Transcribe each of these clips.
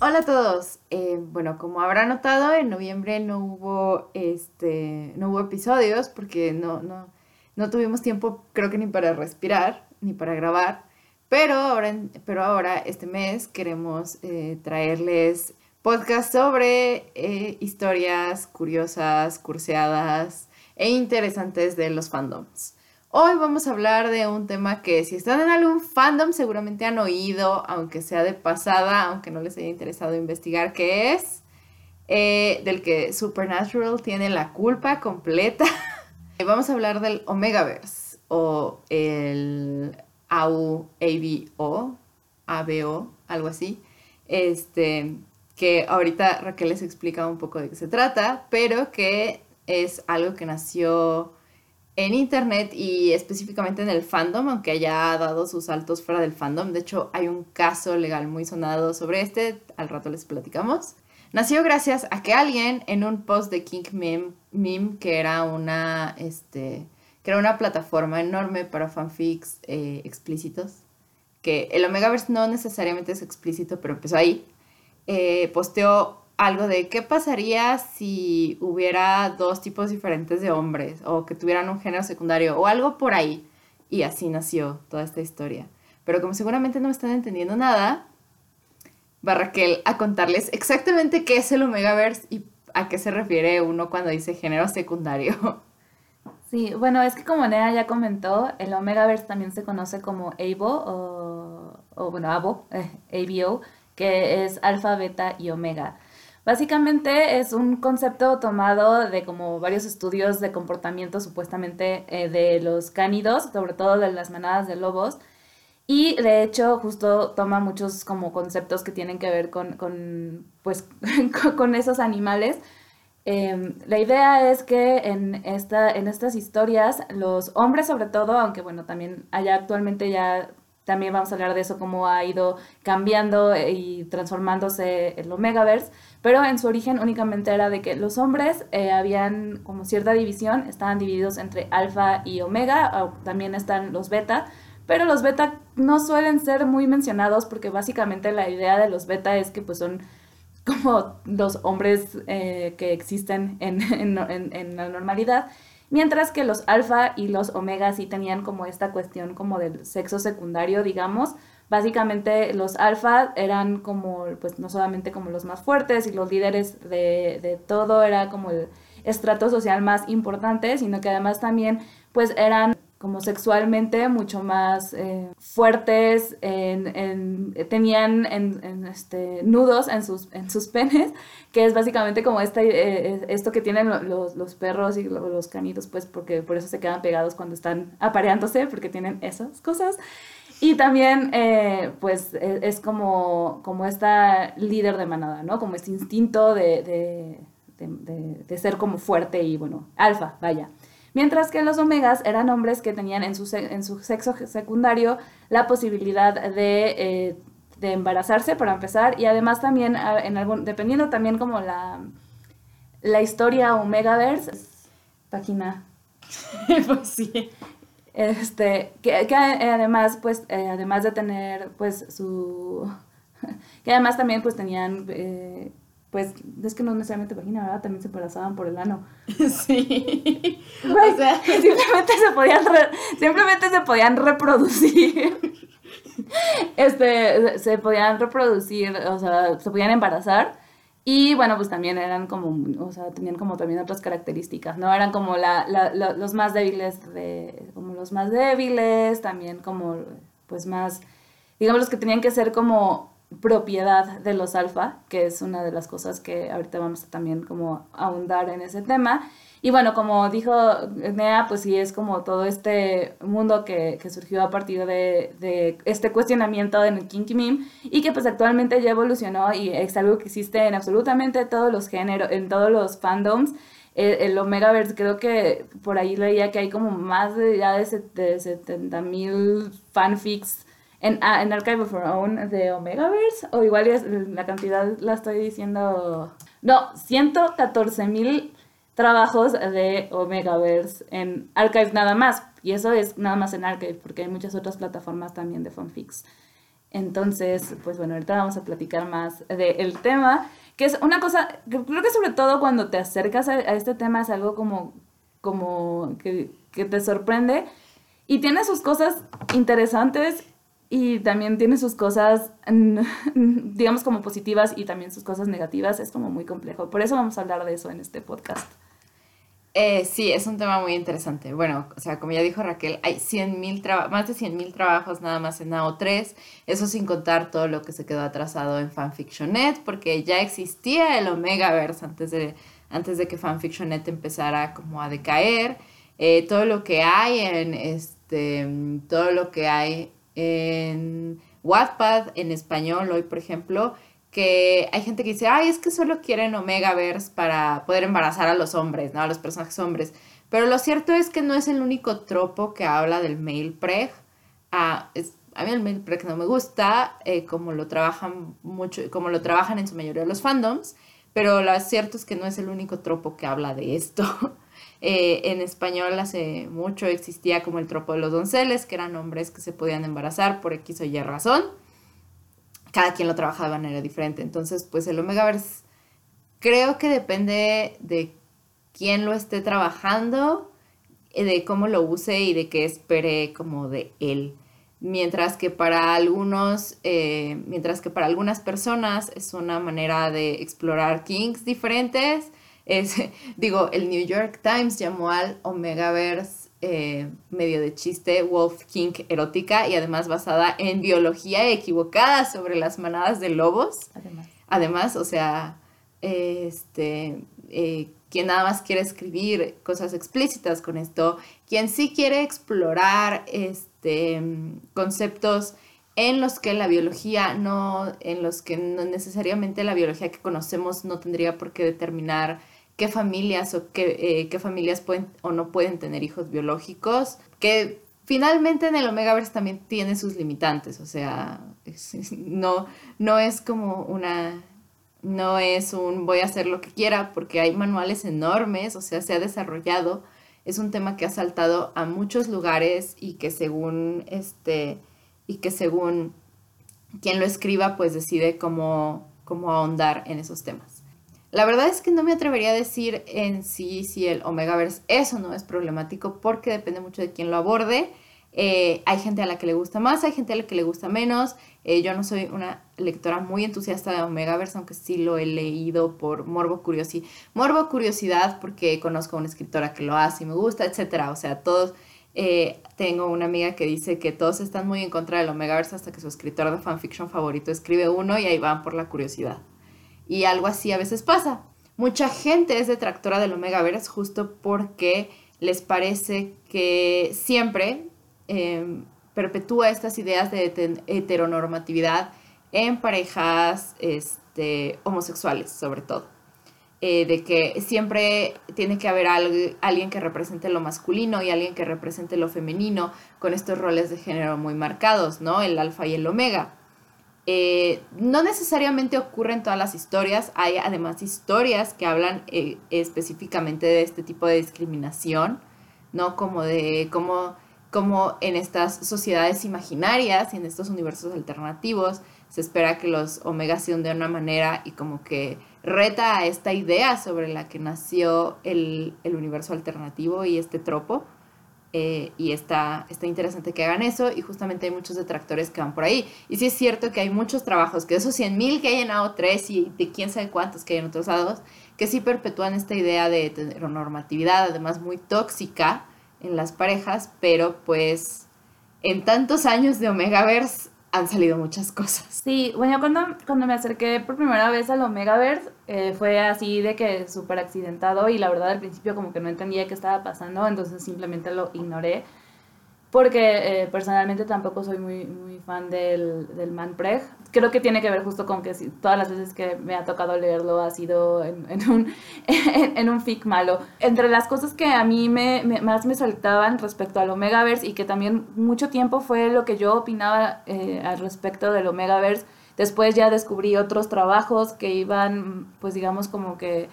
Hola a todos. Eh, bueno, como habrán notado, en noviembre no hubo este, no hubo episodios porque no, no, no tuvimos tiempo, creo que ni para respirar ni para grabar. Pero ahora, pero ahora este mes queremos eh, traerles podcast sobre eh, historias curiosas, curseadas e interesantes de los fandoms. Hoy vamos a hablar de un tema que si están en algún fandom seguramente han oído, aunque sea de pasada, aunque no les haya interesado investigar qué es, eh, del que Supernatural tiene la culpa completa. vamos a hablar del Omegaverse o el AU, ABO, ABO, algo así. Este, que ahorita Raquel les explica un poco de qué se trata, pero que es algo que nació en internet y específicamente en el fandom, aunque haya dado sus saltos fuera del fandom. De hecho, hay un caso legal muy sonado sobre este, al rato les platicamos. Nació gracias a que alguien en un post de King Meme, que era una, este, que era una plataforma enorme para fanfics eh, explícitos, que el Omegaverse no necesariamente es explícito, pero empezó ahí, eh, posteó algo de qué pasaría si hubiera dos tipos diferentes de hombres o que tuvieran un género secundario o algo por ahí. Y así nació toda esta historia. Pero como seguramente no me están entendiendo nada, va Raquel a contarles exactamente qué es el Omegaverse y a qué se refiere uno cuando dice género secundario. Sí, bueno, es que como Nea ya comentó, el Omegaverse también se conoce como ABO o, bueno, ABO, ABO, que es alfa, beta y omega. Básicamente es un concepto tomado de como varios estudios de comportamiento supuestamente eh, de los cánidos, sobre todo de las manadas de lobos. Y de hecho justo toma muchos como conceptos que tienen que ver con, con pues, con esos animales. Em, la idea es que en, esta, en estas historias los hombres sobre todo, aunque bueno, también allá actualmente ya también vamos a hablar de eso, cómo ha ido cambiando y transformándose el Omegaverse, pero en su origen únicamente era de que los hombres eh, habían como cierta división, estaban divididos entre alfa y omega, también están los beta, pero los beta no suelen ser muy mencionados porque básicamente la idea de los beta es que pues son como los hombres eh, que existen en, en la normalidad Mientras que los alfa y los omega sí tenían como esta cuestión como del sexo secundario, digamos. Básicamente los alfa eran como, pues no solamente como los más fuertes y los líderes de, de todo, era como el estrato social más importante, sino que además también pues eran como sexualmente mucho más eh, fuertes, en, tenían en, este, nudos en sus, en sus penes, que es básicamente como esta, eh, esto que tienen los, los, perros y los canitos, pues porque por eso se quedan pegados cuando están apareándose, porque tienen esas cosas. Y también, eh, pues, e, es, como, como esta líder de manada, ¿no? Como este instinto de, de, de, ser como fuerte y, bueno, alfa, vaya. Mientras que los omegas eran hombres que tenían en su, en su sexo secundario la posibilidad de, eh, de, embarazarse, para empezar, y además también, en algún, dependiendo también como la, la historia Omegaverse, página, pues sí, este, que, que además, pues, eh, además de tener, pues, su, que además también, pues, tenían... Eh, pues es que no necesariamente vagina, ¿verdad? También se embarazaban por el ano. Sí. o sea, simplemente se podían simplemente se podían reproducir. Este, se podían reproducir, o sea, se podían embarazar. Y bueno, pues también eran como, o sea, tenían como también otras características, ¿no? Eran como la, la, los más débiles de, como los más débiles, también como, pues más, digamos los que tenían que ser como propiedad de los alfa, que es una de las cosas que ahorita vamos a también como ahondar en ese tema. Y bueno, como dijo Nea, pues sí es como todo este mundo que, que surgió a partir de, de, este cuestionamiento en el Kinky Meme y que pues actualmente ya evolucionó y es algo que existe en absolutamente todos los géneros, en todos los fandoms. el, Omegaverse, creo que por ahí leía que hay como más de ya de, 70 mil fanfics en, ah, en Archive of Our Own de Omegaverse, o igual la cantidad la estoy diciendo, no, 114 mil trabajos de Omegaverse en Archive nada más, y eso es nada más en Archive, porque hay muchas otras plataformas también de fanfics. Entonces, pues bueno, ahorita vamos a platicar más del tema, que es una cosa, creo que sobre todo cuando te acercas a, este tema es algo como, como que, que te sorprende y tiene sus cosas interesantes y también tiene sus cosas, digamos, como positivas y también sus cosas negativas. Es como muy complejo. Por eso vamos a hablar de eso en este podcast. Eh, sí, es un tema muy interesante. Bueno, o sea, como ya dijo Raquel, hay 100 más de 100.000 trabajos nada más en AO3, eso sin contar todo lo que se quedó atrasado en FanfictionNet, porque ya existía el Omegaverse antes de, antes de que FanfictionNet empezara como a decaer. Eh, todo lo que hay en este, todo lo que hay en Wattpad en español hoy, por ejemplo, que hay gente que dice, ay, es que solo quieren Omegaverse para poder embarazar a los hombres, ¿no? A los personajes hombres. Pero lo cierto es que no es el único tropo que habla del male preg. Ah, a mí el male preg no me gusta, eh, como lo trabajan mucho, como lo trabajan en su mayoría los fandoms, pero lo cierto es que no es el único tropo que habla de esto. Eh, en español hace mucho existía como el tropo de los donceles, que eran hombres que se podían embarazar por X o Y razón cada quien lo trabaja de manera diferente. Entonces, pues el Omegaverse creo que depende de quién lo esté trabajando, eh, de cómo lo use y de qué espere como de él. Mientras que para algunos, eh, mientras que para algunas personas es una manera de explorar kinks diferentes. Es, digo, el New York Times llamó al Omegaverse eh, medio de chiste, Wolf King erótica y además basada en biología equivocada sobre las manadas de lobos. Además, o sea, este, eh, quien nada más quiere escribir cosas explícitas con esto, quien sí quiere explorar este, conceptos en los que la biología no, en los que no necesariamente la biología que conocemos no tendría por qué determinar qué familias o qué, eh, qué familias pueden o no pueden tener hijos biológicos, que finalmente en el Omegaverse también tiene sus limitantes, o sea, no, no es como una, no es un voy a hacer lo que quiera, porque hay manuales enormes, o sea, se ha desarrollado, es un tema que ha saltado a muchos lugares y que según este, y que según quien lo escriba, pues decide cómo, cómo ahondar en esos temas. La verdad es que no me atrevería a decir en sí si el Omegaverse es o no es problemático porque depende mucho de quién lo aborde. Eh, hay gente a la que le gusta más, hay gente a la que le gusta menos. Eh, yo no soy una lectora muy entusiasta de Omegaverse, aunque sí lo he leído por morbo, curiosidad. morbo curiosidad porque conozco a una escritora que lo hace y me gusta, etc. O sea, todos... Eh, tengo una amiga que dice que todos están muy en contra del Omegaverse hasta que su escritor de fanfiction favorito escribe uno y ahí van por la curiosidad. Y algo así a veces pasa. Mucha gente es detractora del Omegaverse justo porque les parece que siempre em, perpetúa estas ideas de heteronormatividad en parejas este, homosexuales, sobre todo. Eh, de que siempre tiene que haber alguien que represente lo masculino y alguien que represente lo femenino, con estos roles de género muy marcados, ¿no? El alfa y el omega. Eh, no necesariamente ocurre en todas las historias, hay además historias que hablan eh, específicamente de este tipo de discriminación, ¿no? Como de cómo, como en estas sociedades imaginarias y en estos universos alternativos se espera que los omegas sean de una manera y como que reta a esta idea sobre la que nació el, el universo alternativo y este tropo. Eh, y está, está interesante que hagan eso y justamente hay muchos detractores que van por ahí. Y sí es cierto que hay muchos trabajos, que esos 100.000 que hay en AO3 y de quién sabe cuántos que hay en otros lados, que sí perpetúan esta idea de heteronormatividad, además muy tóxica en las parejas, pero pues en tantos años de Omegaverse han salido muchas cosas. Sí, bueno, cuando, cuando me acerqué por primera vez al Omegaverse, eh, fue así de que súper accidentado y la verdad al principio como que no entendía qué estaba pasando, entonces simplemente lo ignoré. Porque eh, personalmente tampoco soy muy, fan del, del. Creo que tiene que ver justo con que todas las veces que me ha tocado leerlo ha sido en, un, en, un fic malo. Entre las cosas que a mí me, me, más me saltaban respecto al Omegaverse y que también mucho tiempo fue lo que yo opinaba eh, al respecto del Omegaverse, después ya descubrí otros trabajos que iban, pues digamos como que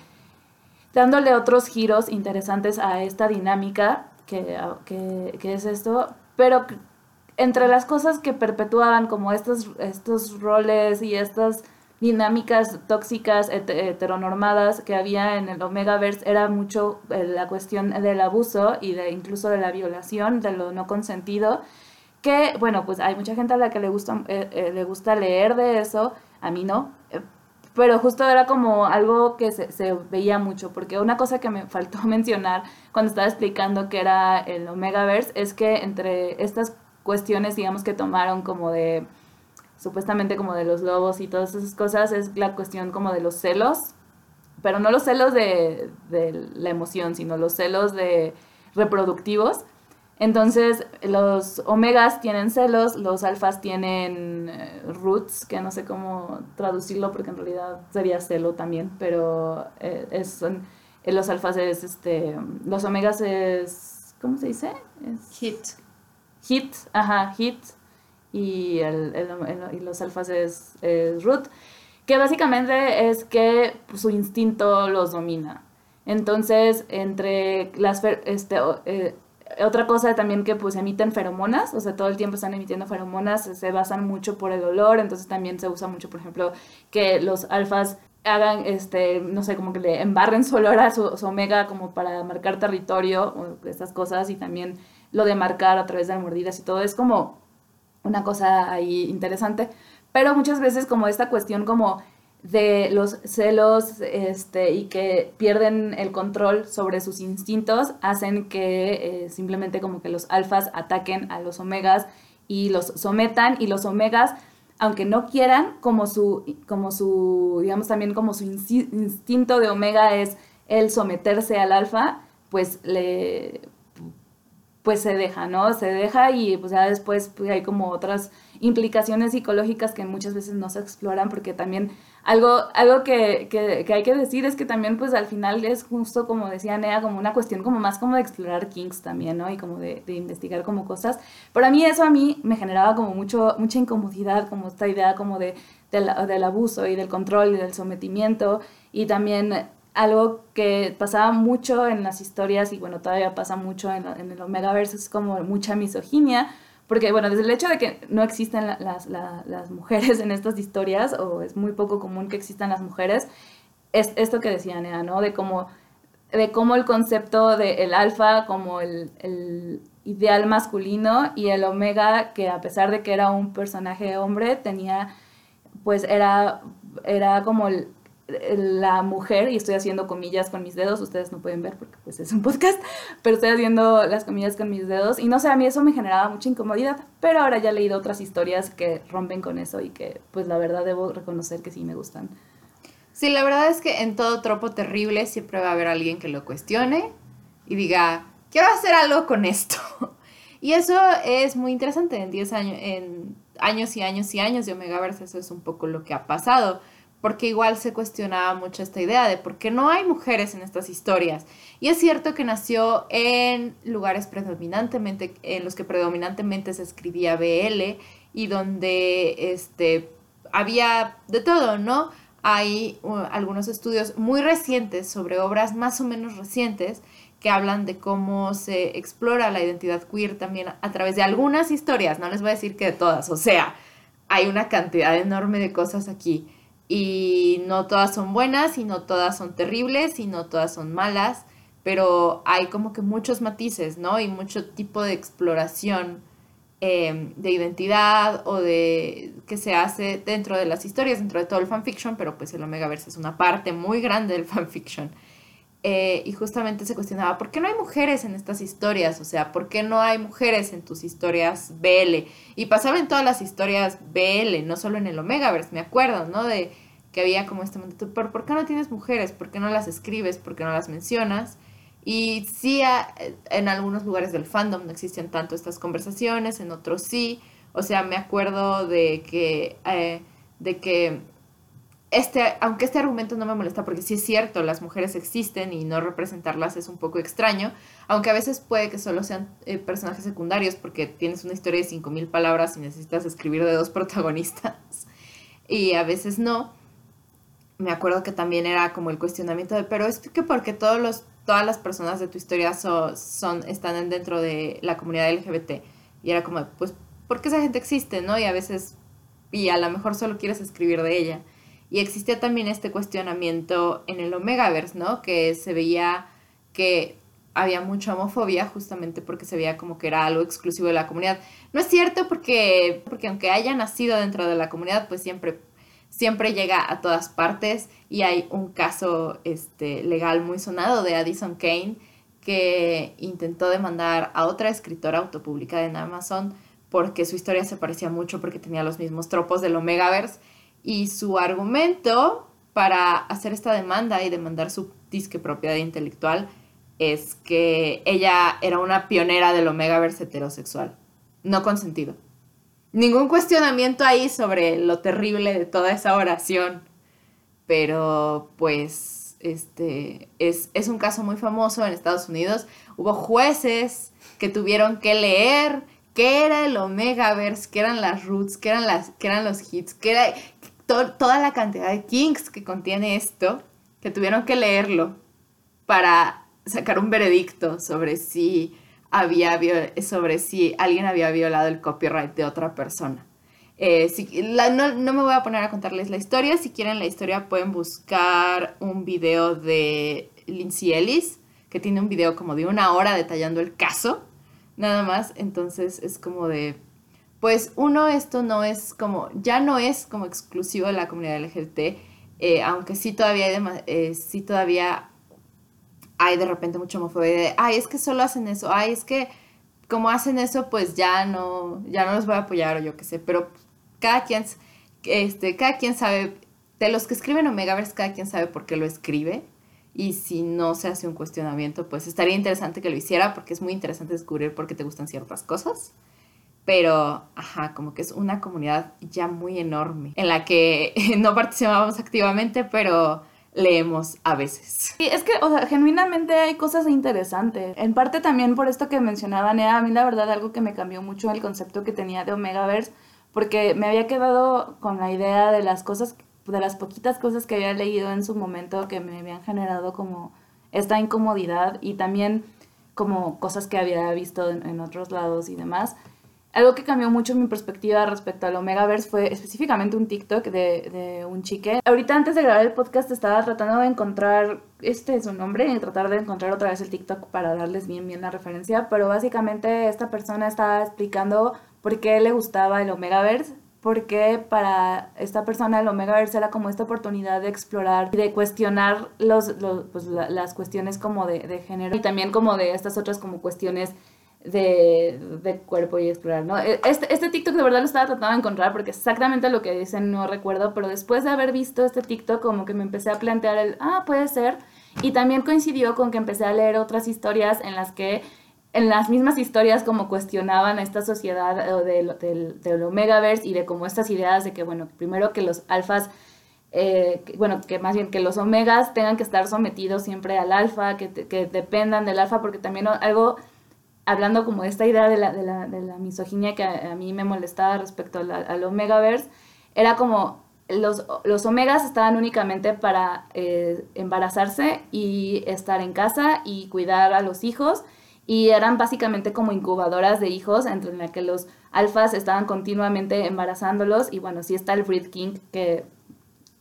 dándole otros giros interesantes a esta dinámica que, que, que es esto, pero entre las cosas que perpetuaban como estos, estos roles y estas dinámicas tóxicas heteronormadas que había en el Omegaverse era mucho eh, la cuestión del abuso y de incluso de la violación, de lo no consentido, que bueno, pues hay mucha gente a la que le gusta, eh, eh, le gusta leer de eso, a mí no, pero justo era como algo que se, se, veía mucho, porque una cosa que me faltó mencionar cuando estaba explicando que era el Omegaverse es que entre estas cuestiones, digamos, que tomaron como de, supuestamente como de los lobos y todas esas cosas, es la cuestión como de los celos, pero no los celos de, de la emoción, sino los celos de reproductivos. Entonces, los omegas tienen celos, los alfas tienen eh, roots, que no sé cómo traducirlo porque en realidad sería celo también, pero eh, es, son, los alfas es, este, los omegas es, ¿cómo se dice? hit. Hit, ajá, hit, y, el, y los alfas es, root, que básicamente es que su instinto los domina. Entonces, entre las, este, otra cosa también que pues emiten feromonas, o sea, todo el tiempo están emitiendo feromonas, se basan mucho por el olor, entonces también se usa mucho, por ejemplo, que los alfas hagan, este, no sé, como que le embarren su olor a su, omega como para marcar territorio, o estas cosas, y también lo de marcar a través de mordidas y todo, es como una cosa ahí interesante, pero muchas veces como esta cuestión como de los celos este, y que pierden el control sobre sus instintos hacen que eh, simplemente como que los alfas ataquen a los omegas y los sometan y los omegas aunque no quieran como su como su digamos también como su instinto de omega es el someterse al alfa pues le pues se deja, ¿no? Se deja y pues ya después pues, hay como otras implicaciones psicológicas que muchas veces no se exploran porque también algo, algo que, que, hay que decir es que también pues al final es justo como decía Nea, como una cuestión como más como de explorar kinks también, ¿no? Y como de, investigar como cosas. Pero a mí eso a mí me generaba como mucho, mucha incomodidad, como esta idea como de, del, del abuso y del control y del sometimiento y también algo que pasaba mucho en las historias y bueno, todavía pasa mucho en, en el Omegaverse es como mucha misoginia porque, bueno, desde el hecho de que no existen las, las, mujeres en estas historias, o es muy poco común que existan las mujeres, es esto que decía Nea, ¿no? De cómo, de cómo el concepto del el alfa como el, el, ideal masculino y el omega, que a pesar de que era un personaje hombre, tenía, pues era, era como el, la mujer, y estoy haciendo comillas con mis dedos, ustedes no pueden ver porque pues es un podcast, pero estoy haciendo las comillas con mis dedos y no sé, a mí eso me generaba mucha incomodidad, pero ahora ya he leído otras historias que rompen con eso y que pues la verdad debo reconocer que sí me gustan. Sí, la verdad es que en todo tropo terrible siempre va a haber alguien que lo cuestione y diga, quiero hacer algo con esto. Y eso es muy interesante en 10 años, en años y años y años de Omegaverse, eso es un poco lo que ha pasado porque igual se cuestionaba mucho esta idea de por qué no hay mujeres en estas historias. Y es cierto que nació en lugares predominantemente, en los que predominantemente se escribía BL y donde este, había de todo, ¿no? Hay uh, algunos estudios muy recientes sobre obras más o menos recientes que hablan de cómo se explora la identidad queer también a través de algunas historias, no les voy a decir que de todas, o sea, hay una cantidad enorme de cosas aquí y no todas son buenas y no todas son terribles y no todas son malas, pero hay como que muchos matices, ¿no? Y mucho tipo de exploración em, de identidad o de que se hace dentro de las historias, dentro de todo el fanfiction, pero pues el Omegaverse es una parte muy grande del fanfiction. Eh, y justamente se cuestionaba, ¿por qué no hay mujeres en estas historias? O sea, ¿por qué no hay mujeres en tus historias BL? Y pasaba en todas las historias BL, no solo en el Omegaverse, me acuerdo, ¿no? De que había como este momento, ¿por, ¿por qué no tienes mujeres? ¿Por qué no las escribes? ¿Por qué no las mencionas? Y sí, en algunos lugares del fandom no existen tanto estas conversaciones, en otros sí. O sea, me acuerdo de que, eh, de que este, aunque este argumento no me molesta porque sí es cierto, las mujeres existen y no representarlas es un poco extraño, aunque a veces puede que solo sean eh, personajes secundarios porque tienes una historia de 5.000 palabras y necesitas escribir de dos protagonistas y a veces no. Me acuerdo que también era como el cuestionamiento de, pero es que porque todos los, todas las personas de tu historia son, están dentro de la comunidad LGBT. Y era como, pues, porque esa gente existe, ¿no? Y a veces, y a lo mejor solo quieres escribir de ella. Y existía también este cuestionamiento en el Omegaverse, ¿no? Que se veía que había mucha homofobia justamente porque se veía como que era algo exclusivo de la comunidad. No es cierto porque, porque aunque haya nacido dentro de la comunidad, pues siempre, siempre llega a todas partes y hay un caso este, legal muy sonado de Addison Kane que intentó demandar a otra escritora autopublicada en Amazon porque su historia se parecía mucho porque tenía los mismos tropos del Omegaverse y su argumento para hacer esta demanda y demandar su disque propiedad intelectual es que ella era una pionera del Omegaverse heterosexual, no consentido. Ningún cuestionamiento ahí sobre lo terrible de toda esa oración, pero pues este es, es un caso muy famoso en Estados Unidos. Hubo jueces que tuvieron que leer qué era el Omegaverse, qué eran las roots, qué eran, las, qué eran los hits, qué era, toda la cantidad de kinks que contiene esto, que tuvieron que leerlo para sacar un veredicto sobre si había sobre si alguien había violado el copyright de otra persona. Eh, no, no, me voy a poner a contarles la historia. Si quieren la historia pueden buscar un video de Lindsay Ellis, que tiene un video como de una hora detallando el caso. Nada más. Entonces es como de pues uno, esto no es como, ya no es como exclusivo de la comunidad LGBT, eh, aunque sí todavía, hay eh, sí todavía hay de repente mucha homofobia de, ay, es que solo hacen eso, ay, es que como hacen eso, pues ya no, ya no los voy a apoyar o yo qué sé, pero cada quien, este, cada quien sabe, de los que escriben Omegaverse, cada quien sabe por qué lo escribe. Y si no se hace un cuestionamiento, pues estaría interesante que lo hiciera porque es muy interesante descubrir por qué te gustan ciertas cosas pero, ajá, como que es una comunidad ya muy enorme en la que no participamos activamente, pero leemos a veces. Sí, es que, o sea, genuinamente hay cosas interesantes. En parte también por esto que mencionaba Nea, a mí la verdad algo que me cambió mucho el concepto que tenía de Omegaverse, porque me había quedado con la idea de las cosas, de las poquitas cosas que había leído en su momento que me habían generado como esta incomodidad y también como cosas que había visto en, en otros lados y demás algo que cambió mucho mi perspectiva respecto al Omegaverse fue específicamente un TikTok de, de, un chique. Ahorita antes de grabar el podcast estaba tratando de encontrar, este es su nombre, y tratar de encontrar otra vez el TikTok para darles bien bien la referencia, pero básicamente esta persona estaba explicando por qué le gustaba el Omegaverse, porque para esta persona el Omegaverse era como esta oportunidad de explorar y de cuestionar los, pues, las cuestiones como de, de género y también como de estas otras como cuestiones de, cuerpo y explorar, ¿no? E, este, este TikTok de verdad lo estaba tratando de encontrar porque exactamente lo que dicen no recuerdo, pero después de haber visto este TikTok como que me empecé a plantear el, ah, puede ser, y también coincidió con que empecé a leer otras historias en las que en las mismas historias como cuestionaban a esta sociedad del, del, del Omegaverse y de como estas ideas de que, bueno, primero que los alfas eh, bueno, que más bien que los omegas tengan que estar sometidos siempre al alfa, que, que dependan del alfa, porque también algo hablando como de esta idea de la, de la, de la misoginia que a, mí me molestaba respecto al, Omegaverse, era como los, los omegas estaban únicamente para eh, embarazarse y estar en casa y cuidar a los hijos y eran básicamente como incubadoras de hijos entre la que los alfas estaban continuamente embarazándolos y bueno, sí está el Breed King que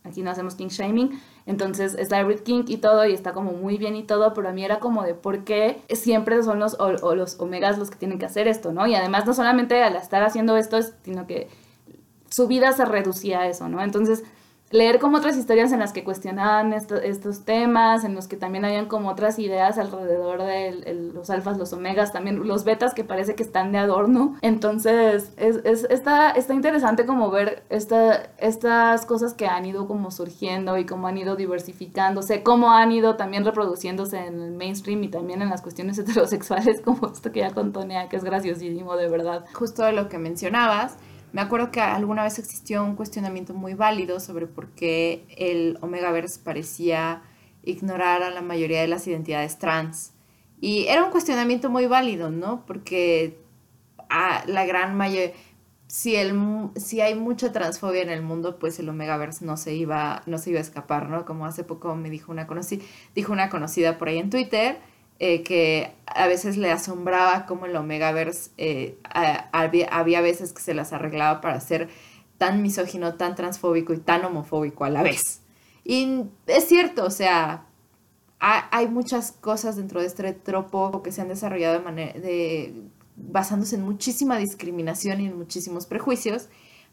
aquí no hacemos king shaming, entonces está Everett King y todo, y está como muy bien y todo, pero a mí era como de por qué siempre son los, o, los omegas los que tienen que hacer esto, ¿no? Y además no solamente al estar haciendo esto, sino que su vida se reducía a eso, ¿no? Entonces, leer como otras historias en las que cuestionaban estos temas, en los que también habían como otras ideas alrededor de los alfas, los omegas, también los betas que parece que están de adorno. Entonces, es, es, está, está interesante como ver esta, estas cosas que han ido como surgiendo y cómo han ido diversificándose, cómo han ido también reproduciéndose en el mainstream y también en las cuestiones heterosexuales, como esto que ya contó Nea, que es graciosísimo de verdad. Justo lo que mencionabas, me acuerdo que alguna vez existió un cuestionamiento muy válido sobre por qué el Omegaverse parecía ignorar a la mayoría de las identidades trans. Y era un cuestionamiento muy válido, ¿no? Porque a la gran mayoría, si, hay mucha transfobia en el mundo, pues el Omegaverse no se iba, no se iba a escapar, ¿no? Como hace poco me dijo una, dijo una conocida por ahí en Twitter, eh, que a veces le asombraba como el Omegaverse eh, había, había, veces que se las arreglaba para ser tan misógino, tan transfóbico y tan homofóbico a la vez. Y es cierto, o sea, hay muchas cosas dentro de este tropo que se han desarrollado basándose en muchísima discriminación y en muchísimos prejuicios,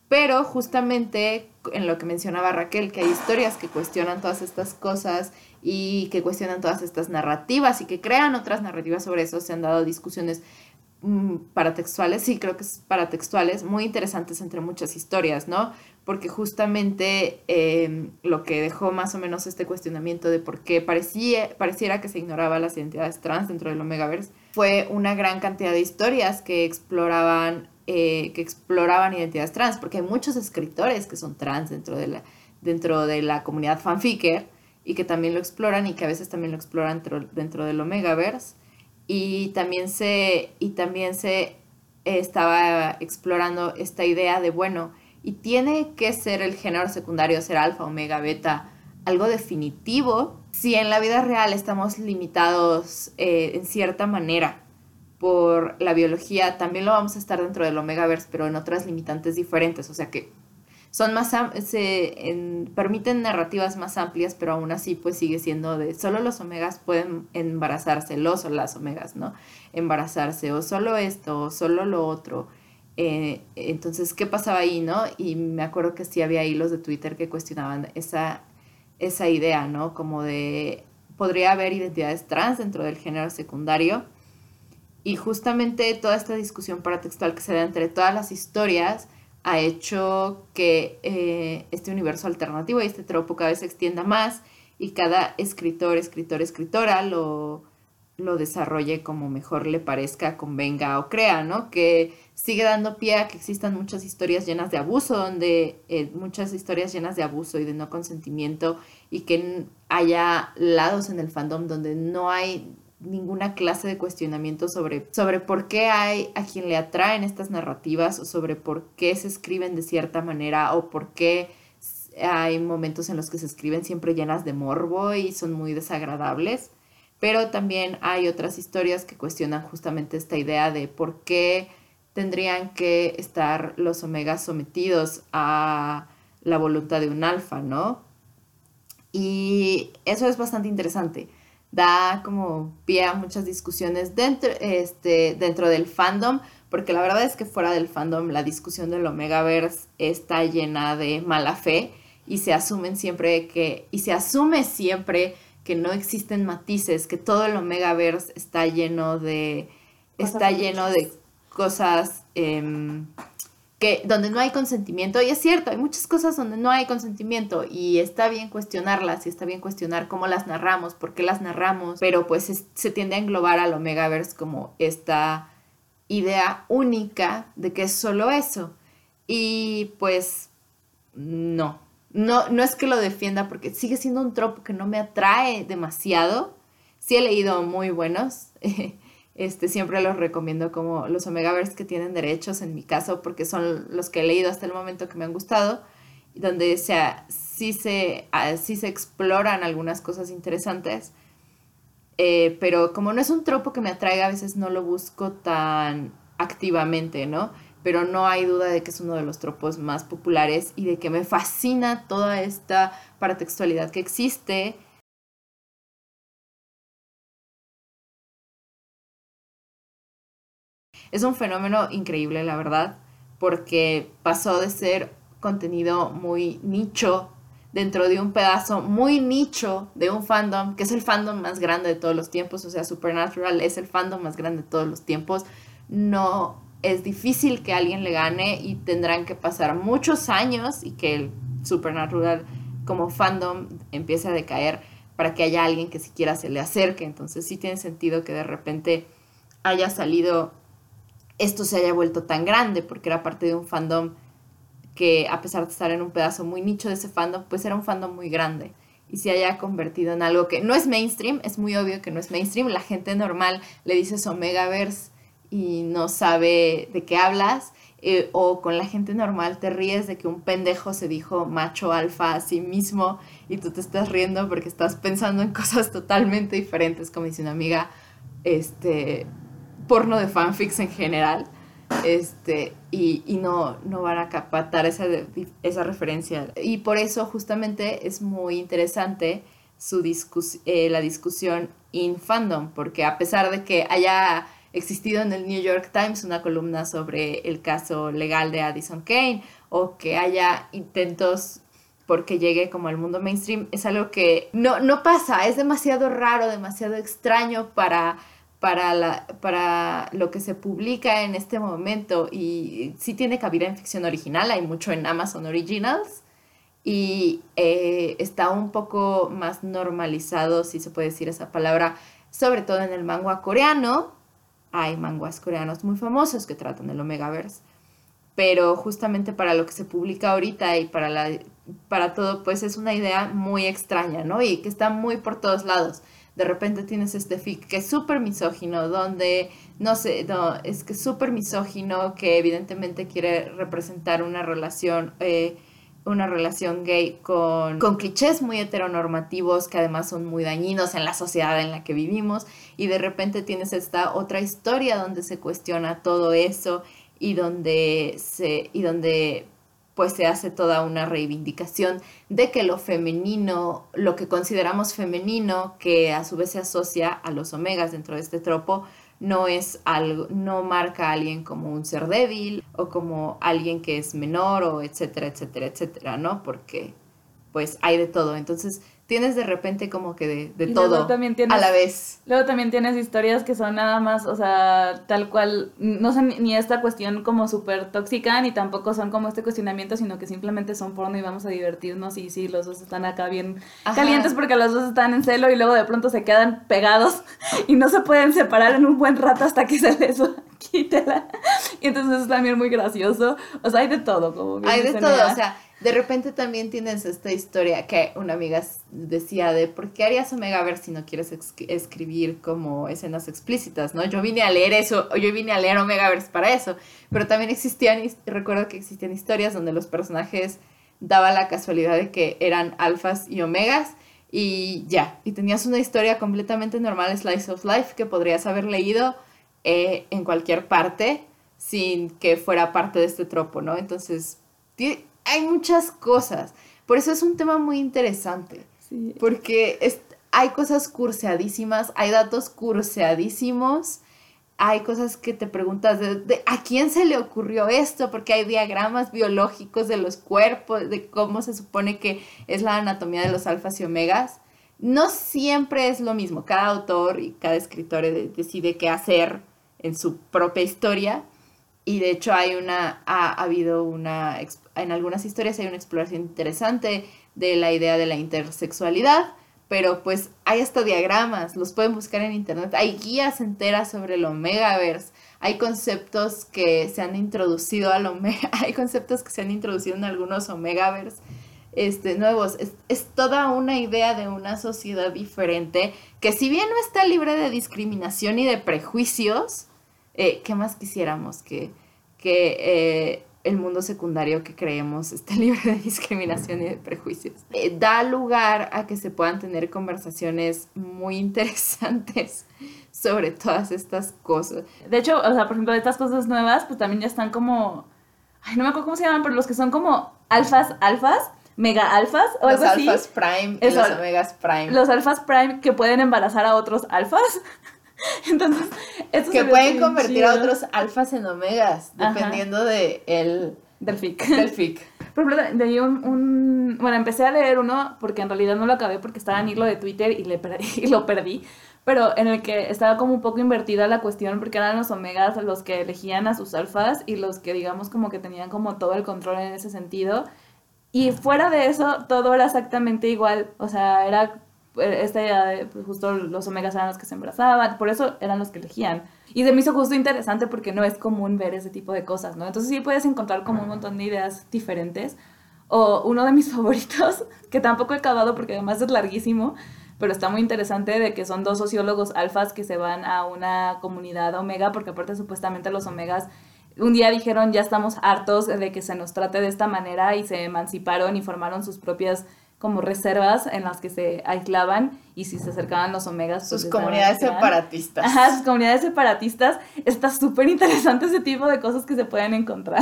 pero justamente en lo que mencionaba Raquel, que hay historias que cuestionan todas estas cosas y que cuestionan todas estas narrativas y que crean otras narrativas sobre eso. Se han dado discusiones mm, paratextuales, sí, creo que es paratextuales, muy interesantes entre muchas historias, ¿no? Porque justamente em, lo que dejó más o menos este cuestionamiento de por qué parecía, pareciera que se ignoraba las identidades trans dentro del Omegaverse fue una gran cantidad de historias que exploraban, eh, que exploraban identidades trans, porque hay muchos escritores que son trans dentro de la, dentro de la comunidad fanficker y que también lo exploran y que a veces también lo exploran dentro, dentro del Omegaverse. Y también se, y también se estaba explorando esta idea de, bueno, y tiene que ser el género secundario, ser alfa, omega, beta, algo definitivo, si en la vida real estamos limitados eh, en cierta manera por la biología, también lo vamos a estar dentro del Omegaverse, pero en otras limitantes diferentes. O sea que son más se permiten narrativas más amplias, pero aún así pues sigue siendo de solo los omegas pueden embarazarse, los o las omegas, ¿no? Embarazarse, o solo esto, o solo lo otro. Eh, entonces, ¿qué pasaba ahí, no? Y me acuerdo que sí había hilos de Twitter que cuestionaban esa, esa idea, ¿no? Como de, podría haber identidades trans dentro del género secundario. Y justamente toda esta discusión paratextual que se da entre todas las historias ha hecho que eh, este universo alternativo y este tropo cada vez se extienda más y cada escritor, escritor, escritora lo, lo desarrolle como mejor le parezca, convenga o crea, ¿no? Que sigue dando pie a que existan muchas historias llenas de abuso, donde eh, muchas historias llenas de abuso y de no consentimiento y que haya lados en el fandom donde no hay ninguna clase de cuestionamiento sobre, sobre por qué hay a quien le atraen estas narrativas o sobre por qué se escriben de cierta manera o por qué hay momentos en los que se escriben siempre llenas de morbo y son muy desagradables. Pero también hay otras historias que cuestionan justamente esta idea de por qué tendrían que estar los omegas sometidos a la voluntad de un alfa, ¿no? Y eso es bastante interesante da como pie a muchas discusiones dentro, este, dentro del fandom, porque la verdad es que fuera del fandom la discusión del Omegaverse está llena de mala fe y se asumen siempre que, y se asume siempre que no existen matices, que todo el Omegaverse está lleno de, está lleno de cosas em, donde no hay consentimiento, y es cierto, hay muchas cosas donde no hay consentimiento y está bien cuestionarlas y está bien cuestionar cómo las narramos, por qué las narramos, pero pues se tiende a englobar al Omegaverse como esta idea única de que es solo eso. Y pues no, no, no es que lo defienda porque sigue siendo un tropo que no me atrae demasiado. Sí he leído muy buenos. Este, siempre los recomiendo como los Omegaverse que tienen derechos en mi caso, porque son los que he leído hasta el momento que me han gustado, donde sea, sí, se, ah, sí se exploran algunas cosas interesantes, eh, pero como no es un tropo que me atraiga, a veces no lo busco tan activamente, ¿no? Pero no hay duda de que es uno de los tropos más populares y de que me fascina toda esta paratextualidad que existe Es un fenómeno increíble, la verdad, porque pasó de ser contenido muy nicho dentro de un pedazo muy nicho de un fandom, que es el fandom más grande de todos los tiempos, o sea, Supernatural es el fandom más grande de todos los tiempos, no es difícil que alguien le gane y tendrán que pasar muchos años y que el Supernatural como fandom empiece a decaer para que haya alguien que siquiera se le acerque. Entonces sí tiene sentido que de repente haya salido, esto se haya vuelto tan grande, porque era parte de un fandom que a pesar de estar en un pedazo muy nicho de ese fandom, pues era un fandom muy grande y se haya convertido en algo que no es mainstream, es muy obvio que no es mainstream, la gente normal le dices Omegaverse y no sabe de qué hablas, eh, o con la gente normal te ríes de que un pendejo se dijo macho alfa a sí mismo y tú te estás riendo porque estás pensando en cosas totalmente diferentes, como dice una amiga, este, porno de fanfics en general este, y, y, no, no van a captar esa, esa referencia. Y por eso justamente es muy interesante su discus eh, la discusión in fandom, porque a pesar de que haya existido en el New York Times una columna sobre el caso legal de Addison Kane o que haya intentos porque llegue como al mundo mainstream, es algo que no, no pasa, es demasiado raro, demasiado extraño para para, lo que se publica en este momento y sí tiene cabida en ficción original, hay mucho en Amazon Originals y eh, está un poco más normalizado, si se puede decir esa palabra, sobre todo en el manga coreano. Hay manguas coreanos muy famosos que tratan el Omegaverse, pero justamente para lo que se publica ahorita y para, para todo, pues es una idea muy extraña, ¿no? Y que está muy por todos lados de repente tienes este fic que es súper misógino, donde, no sé, no, es que súper misógino, que evidentemente quiere representar una relación, eh, una relación gay con, con clichés muy heteronormativos que además son muy dañinos en la sociedad en la que vivimos, y de repente tienes esta otra historia donde se cuestiona todo eso y donde se, y donde pues se hace toda una reivindicación de que lo femenino, lo que consideramos femenino, que a su vez se asocia a los omegas dentro de este tropo, no es algo, no marca a alguien como un ser débil o como alguien que es menor o etcétera, etcétera, etcétera, ¿no? Porque pues hay de todo. Entonces, tienes de repente como que de, todo también tienes, a la vez. Luego también tienes historias que son nada más, o sea, tal cual, no son ni esta cuestión como súper tóxica, ni tampoco son como este cuestionamiento, sino que simplemente son porno y vamos a divertirnos y sí, los dos están acá bien calientes porque los dos están en celo y luego de pronto se quedan pegados y no se pueden separar en un buen rato hasta que se les quite la... Y entonces es también muy gracioso, o sea, hay de todo. Como hay de todo, o sea de repente también tienes esta historia que una amiga decía de por qué harías Omega ver si no quieres escribir como escenas explícitas, ¿no? Yo vine a leer eso, yo vine a leer Omegaverse para eso, pero también existían, recuerdo que existían historias donde los personajes daba la casualidad de que eran alfas y omegas y ya, y tenías una historia completamente normal, Slice of Life, que podrías haber leído eh, en cualquier parte sin que fuera parte de este tropo, ¿no? Entonces, hay muchas cosas. Por eso es un tema muy interesante. Porque hay cosas curseadísimas, hay datos curseadísimos, hay cosas que te preguntas de, a quién se le ocurrió esto, porque hay diagramas biológicos de los cuerpos, de cómo se supone que es la anatomía de los alfas y omegas. No siempre es lo mismo, cada autor y cada escritor decide qué hacer en su propia historia, y de hecho hay una, ha, habido una, en algunas historias hay una exploración interesante de la idea de la intersexualidad, pero pues hay hasta diagramas, los pueden buscar en internet, hay guías enteras sobre el Omegaverse, hay conceptos que se han introducido al Omega, hay conceptos que se han introducido en algunos Omegaverse este, nuevos. Es, es, toda una idea de una sociedad diferente que si bien no está libre de discriminación y de prejuicios, eh, ¿qué más quisiéramos? Que, que eh, el mundo secundario que creemos esté libre de discriminación y de prejuicios. Eh, da lugar a que se puedan tener conversaciones muy interesantes sobre todas estas cosas. De hecho, o sea, por ejemplo, estas cosas nuevas, pues también ya están como, ay, no me acuerdo cómo se llaman, pero los que son como alfas, alfas, mega alfas o los alfas prime y los omegas prime. Los alfas prime que pueden embarazar a otros alfas. Entonces, que pueden convertir a otros alfas en omegas, dependiendo de el, del FIC. Del FIC. Por ejemplo, leí un, un, Bueno, empecé a leer uno porque en realidad no lo acabé porque estaba en hilo de Twitter y, le y lo perdí. Pero en el que estaba como un poco invertida la cuestión porque eran los omegas los que elegían a sus alfas y los que digamos como que tenían como todo el control en ese sentido. Y fuera de eso, todo era exactamente igual. O sea, era esta idea de pues, justo los omegas eran los que se embarazaban, por eso eran los que elegían. Y se me hizo justo interesante porque no es común ver ese tipo de cosas, ¿no? Entonces sí puedes encontrar como un montón de ideas diferentes. O uno de mis favoritos, que tampoco he acabado porque además es larguísimo, pero está muy interesante de que son dos sociólogos alfas que se van a una comunidad omega, porque aparte supuestamente los omegas un día dijeron ya estamos hartos de que se nos trate de esta manera y se emanciparon y formaron sus propias como reservas en las que se aislaban y si se acercaban los omegas. Pues sus comunidades separatistas. Ajá, sus comunidades separatistas. Está súper interesante ese tipo de cosas que se pueden encontrar.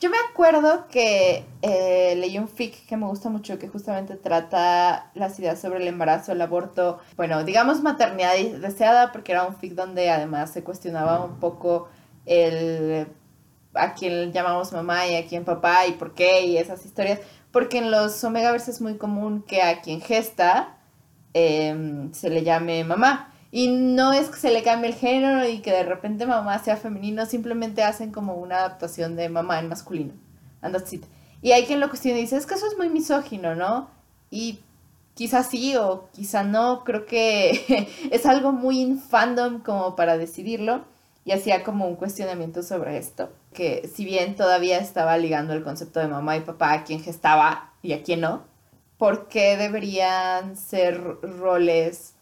Yo me acuerdo que eh, leí un fic que me gusta mucho, que justamente trata las ideas sobre el embarazo, el aborto, bueno, digamos maternidad deseada, porque era un fic donde además se cuestionaba un poco el a quién llamamos mamá y a quién papá y por qué y esas historias. Porque en los Omegaverse es muy común que a quien gesta em, se le llame mamá. Y no es que se le cambie el género y que de repente mamá sea femenino, simplemente hacen como una adaptación de mamá en masculino. And Y hay quien lo cuestiona y dice, es que eso es muy misógino, ¿no? Y quizás sí o quizá no, creo que es algo muy infandom como para decidirlo y hacía como un cuestionamiento sobre esto, que si bien todavía estaba ligando el concepto de mamá y papá a quien gestaba y a quien no, ¿por qué deberían ser roles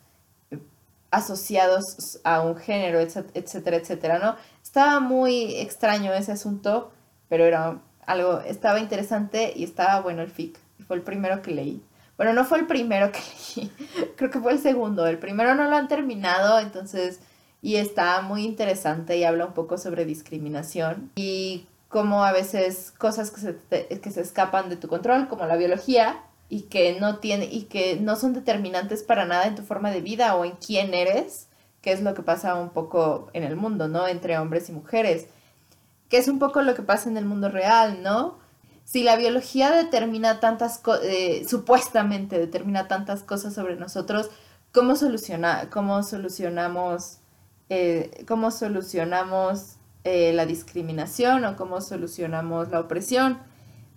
asociados a un género, etcétera, etcétera, ¿no? Estaba muy extraño ese asunto, pero era algo, estaba interesante y estaba bueno el fic. Fue el primero que leí. Bueno, no fue el primero que leí, creo que fue el segundo. El primero no lo han terminado, entonces y está muy interesante y habla un poco sobre discriminación y cómo a veces cosas que se, que se escapan de tu control, como la biología, y que no tiene y que no son determinantes para nada en tu forma de vida o en quién eres, que es lo que pasa un poco en el mundo, ¿no? Entre hombres y mujeres, que es un poco lo que pasa en el mundo real, ¿no? Si la biología determina tantas cosas, eh, supuestamente determina tantas cosas sobre nosotros, ¿cómo, soluciona cómo solucionamos eh, cómo solucionamos eh, la discriminación o cómo solucionamos la opresión.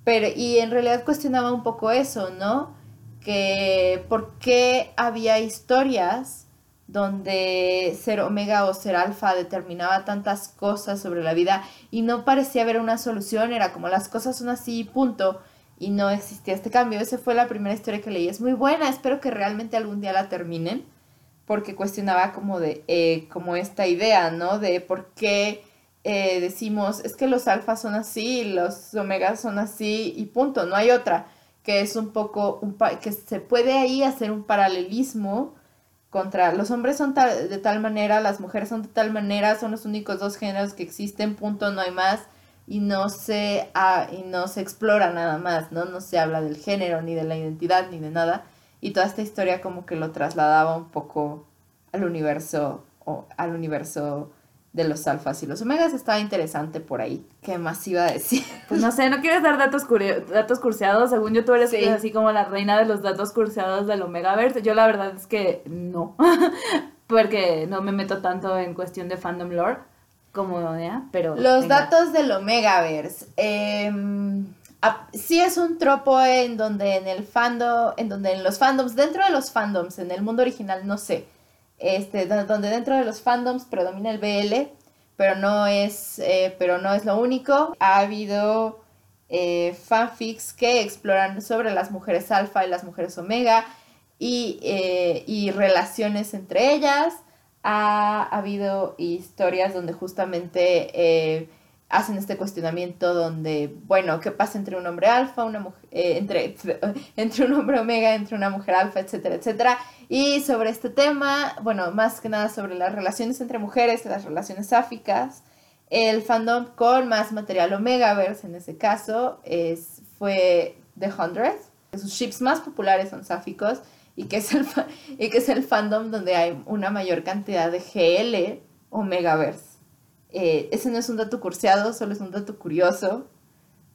Pero, y en realidad cuestionaba un poco eso, ¿no? Que por qué había historias donde ser omega o ser alfa determinaba tantas cosas sobre la vida y no parecía haber una solución, era como las cosas son así, punto, y no existía este cambio. Esa fue la primera historia que leí. Es muy buena, espero que realmente algún día la terminen porque cuestionaba como de, eh, como esta idea, ¿no? De por qué eh, decimos, es que los alfas son así, los omegas son así y punto, no hay otra, que es un poco, un que se puede ahí hacer un paralelismo contra los hombres son de tal manera, las mujeres son de tal manera, son los únicos dos géneros que existen, punto, no hay más y no se ah, y no se explora nada más, ¿no? No se habla del género ni de la identidad ni de nada y toda esta historia como que lo trasladaba un poco al universo o al universo de los alfas y los omegas estaba interesante por ahí. ¿Qué más iba a decir? Pues no sé, ¿no quieres dar datos, datos curseados? Según yo, tú eres así como la reina de los datos curseados del Omegaverse. Yo la verdad es que no, porque no me meto tanto en cuestión de fandom lore como ya, pero... Los datos del Omegaverse. Eh, sí es un tropo en donde en el fandom, en donde en los fandoms, dentro de los fandoms, en el mundo original, no sé, este, donde dentro de los fandoms predomina el BL, pero no es, eh, pero no es lo único. Ha habido eh, fanfics que exploran sobre las mujeres alfa y las mujeres omega y, eh, y relaciones entre ellas. Ha, habido historias donde justamente hacen este cuestionamiento donde, bueno, ¿qué pasa entre un hombre alfa, una mujer, eh, entre, entre un hombre omega, entre una mujer alfa, etcétera, etcétera? Y sobre este tema, bueno, más que nada sobre las relaciones entre mujeres, las relaciones sáficas, el fandom con más material omegaverse en ese caso es, fue The Hundred, sus ships más populares son sáficos y que es el, y que es el fandom donde hay una mayor cantidad de GL omegaverse. Eh, ese no es un dato curseado, solo es un dato curioso.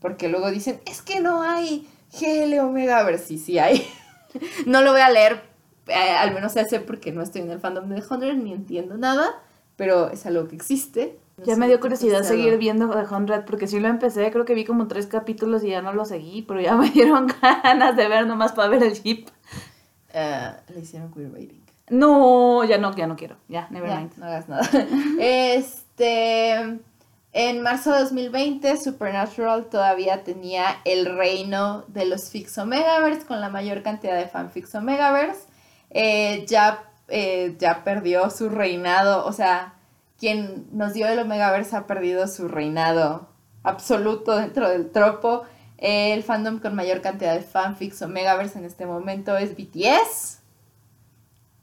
porque luego dicen, es que no hay GL Omega, a ver si sí, hay. no lo voy a leer, eh, al menos ese porque no estoy en el fandom de The Hundred ni entiendo nada, pero es algo que existe. No Ya me dio curiosidad seguir viendo The Hundred porque sí lo empecé, creo que vi como tres capítulos y ya no lo seguí, pero ya me dieron ganas de ver nomás para ver el jeep. Eh, le hicieron queerbaiting. No, ya no, ya no quiero, ya, never Ya, mind. no hagas nada. este. En marzo de 2020, Supernatural todavía tenía el reino de los Fix Omegaverse con la mayor cantidad de fanfics Omegaverse. Eh, ya, eh, ya perdió su reinado, o sea, quien nos dio el Omegaverse ha perdido su reinado absoluto dentro del tropo. El fandom con mayor cantidad de fanfics Omegaverse en este momento es BTS.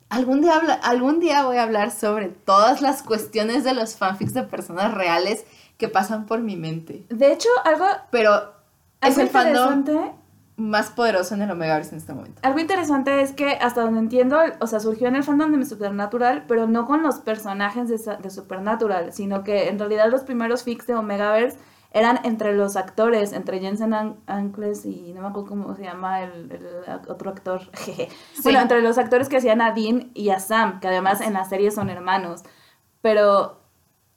Algún día, habla- algún día voy a hablar sobre todas las cuestiones de los fanfics de personas reales que pasan por mi mente. De hecho, algo, Pero es el fandom más poderoso en el Omegaverse en este momento. algo interesante es que hasta donde entiendo, o sea, surgió en el fandom de Supernatural, pero no con los personajes de, de Supernatural, sino que en realidad los primeros fics de Omegaverse eran entre los actores, entre Jensen An- Ackles y no me acuerdo cómo se llama el, el otro actor. jeje. Bueno, entre los actores que hacían a Dean y a Sam, que además en la serie son hermanos. Pero,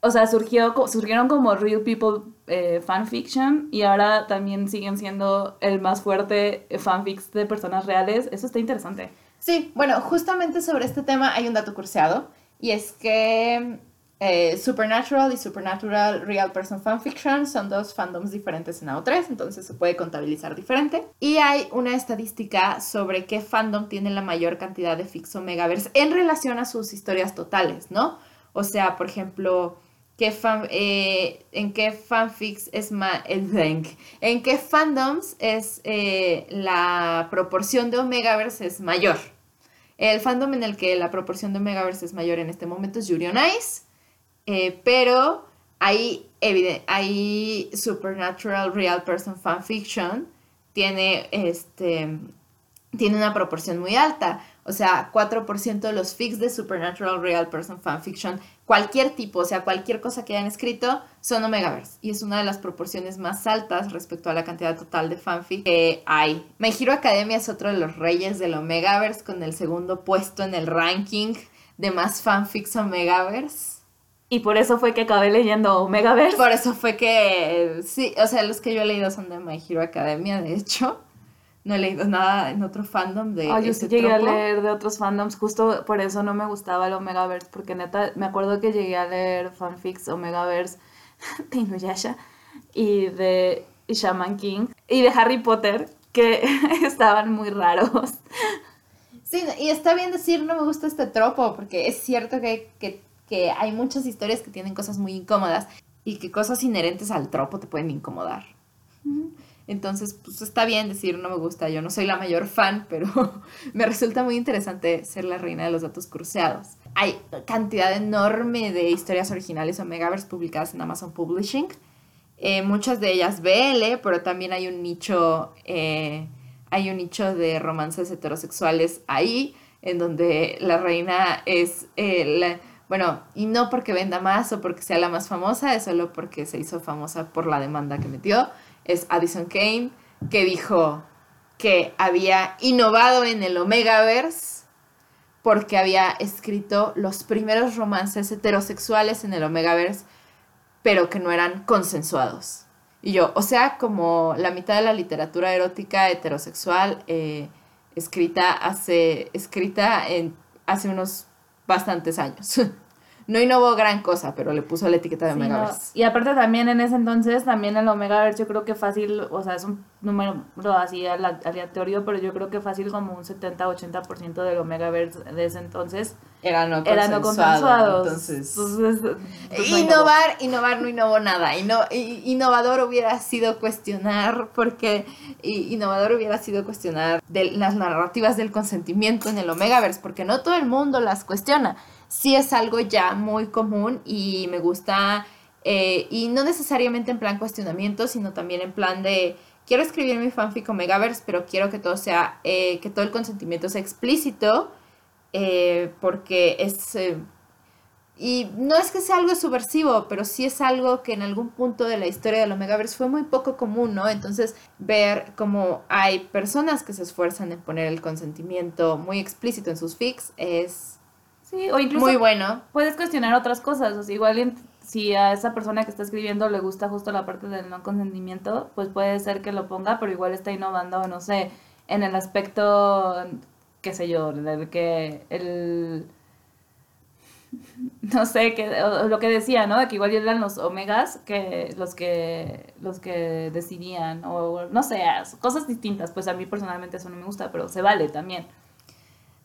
o sea, surgió, surgieron como Real People eh, fanfiction y ahora también siguen siendo el más fuerte fanfics de personas reales. Eso está interesante. Sí, bueno, justamente sobre este tema hay un dato curseado y es que eh, Supernatural y Supernatural Real Person Fanfiction son dos fandoms diferentes en AO3, entonces se puede contabilizar diferente. Y hay una estadística sobre qué fandom tiene la mayor cantidad de fics o megaverse en relación a sus historias totales, ¿no? O sea, por ejemplo, ¿qué fan- eh, ¿en qué fanfics es más... ¿En qué fandoms es eh, la proporción de Omegaverse es mayor? El fandom en el que la proporción de Omegaverse es mayor en este momento es Yuri on Ice, eh, pero hay, Supernatural Real Person Fanfiction, tiene, este, tiene una proporción muy alta. O sea, 4% de los fics de Supernatural Real Person Fanfiction, cualquier tipo, o sea, cualquier cosa que hayan escrito, son Omegaverse. Y es una de las proporciones más altas respecto a la cantidad total de fanfic que hay. My Hero Academia es otro de los reyes del Omegaverse, con el segundo puesto en el ranking de más fanfics Omegaverse. Y por eso fue que acabé leyendo Omegaverse. Por eso fue que, sí, o sea, los que yo he leído son de My Hero Academia, de hecho. No he leído nada en otro fandom de Ay, yo ese sí llegué tropo. a leer de otros fandoms, justo por eso no me gustaba el Omegaverse, porque neta, me acuerdo que llegué a leer fanfics Omegaverse de Inuyasha y de Shaman King y de Harry Potter, que estaban muy raros. Sí, y está bien decir no me gusta este tropo, porque es cierto que, que, que hay muchas historias que tienen cosas muy incómodas y que cosas inherentes al tropo te pueden incomodar. Entonces, pues está bien decir no me gusta, yo no soy la mayor fan, pero me resulta muy interesante ser la reina de los datos cruceados. Hay cantidad enorme de historias originales o megaverse publicadas en Amazon Publishing. Eh, muchas de ellas BL, pero también hay un nicho, eh, hay un nicho de romances heterosexuales ahí, en donde la reina es, eh, la- bueno, y no porque venda más o porque sea la más famosa, es solo porque se hizo famosa por la demanda que metió, es Addison Kane, que dijo que había innovado en el Omegaverse porque había escrito los primeros romances heterosexuales en el Omegaverse pero que no eran consensuados. Y yo, o sea, como la mitad de la literatura erótica heterosexual eh, escrita hace, escrita en, hace unos bastantes años. No innovó gran cosa, pero le puso la etiqueta de Sí, no, Omegaverse. Y aparte también en ese entonces, también el Omegaverse yo creo que fácil, o sea, es un número así aleatorio, pero yo creo que fácil como un 70-80% del Omegaverse de ese entonces Era no era no consensuado, consensuados. Entonces, Entonces, pues, no innovó. innovar, innovar no innovó nada. Inno- innovador hubiera sido cuestionar, porque innovador hubiera sido cuestionar de las narrativas del consentimiento en el Omegaverse, porque no todo el mundo las cuestiona. Sí es algo ya muy común y me gusta, eh, y no necesariamente en plan cuestionamiento, sino también en plan de quiero escribir mi fanfic Omegaverse, pero quiero que todo sea, eh, que todo el consentimiento sea explícito, eh, porque es... eh, y no es que sea algo subversivo, pero sí es algo que en algún punto de la historia del Omegaverse fue muy poco común, ¿no? Entonces, ver cómo hay personas que se esfuerzan en poner el consentimiento muy explícito en sus fics es Sí, o incluso muy bueno. puedes cuestionar otras cosas. O sea, igual si a esa persona que está escribiendo le gusta justo la parte del no consentimiento, pues puede ser que lo ponga, pero igual está innovando, no sé, en el aspecto, qué sé yo, del que el... No sé, que, o lo que decía, ¿no? De que igual eran los omegas que los que los que decidían, o no sé, cosas distintas. Pues a mí personalmente eso no me gusta, pero se vale también.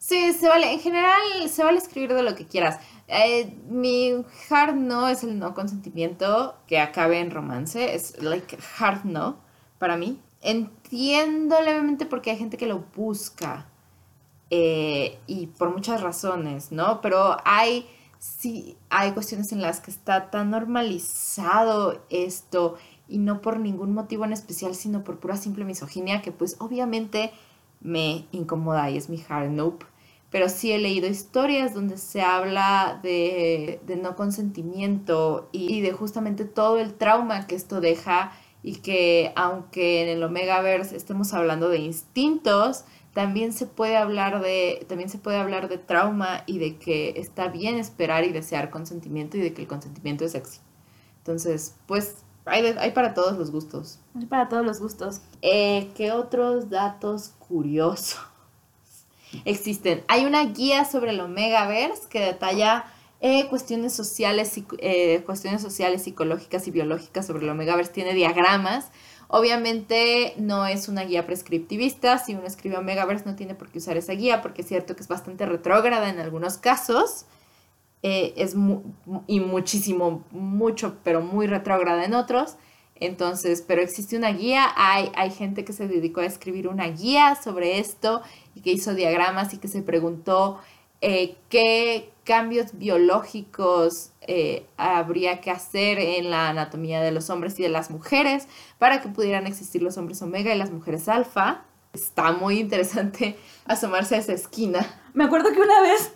Sí, se vale. En general, se vale escribir de lo que quieras. Eh, mi hard no es el no consentimiento que acabe en romance. Es like hard no para mí. Entiendo levemente porque hay gente que lo busca. eh, y por muchas razones, ¿no? Pero hay, sí, hay cuestiones en las que está tan normalizado esto y no por ningún motivo en especial, sino por pura simple misoginia que pues obviamente me incomoda y es mi hard nope. Pero sí he leído historias donde se habla de, de no consentimiento y, y de justamente todo el trauma que esto deja y que aunque en el Omegaverse estemos hablando de instintos, también se puede hablar de también se puede hablar de trauma y de que está bien esperar y desear consentimiento y de que el consentimiento es sexy. Entonces, pues hay, de- hay para todos los gustos. Es para todos los gustos. Eh, ¿Qué otros datos curiosos existen? Hay una guía sobre el Omegaverse que detalla eh, cuestiones sociales, eh, cuestiones sociales, psicológicas y biológicas sobre el Omegaverse. Tiene diagramas. Obviamente no es una guía prescriptivista. Si uno escribe Omegaverse no tiene por qué usar esa guía porque es cierto que es bastante retrógrada en algunos casos. Eh, es y muchísimo, mucho, pero muy retrógrada en otros. Entonces, pero existe una guía, hay, hay gente que se dedicó a escribir una guía sobre esto y que hizo diagramas y que se preguntó eh, qué cambios biológicos eh, habría que hacer en la anatomía de los hombres y de las mujeres para que pudieran existir los hombres omega y las mujeres alfa. Está muy interesante asomarse a esa esquina. Me acuerdo que una vez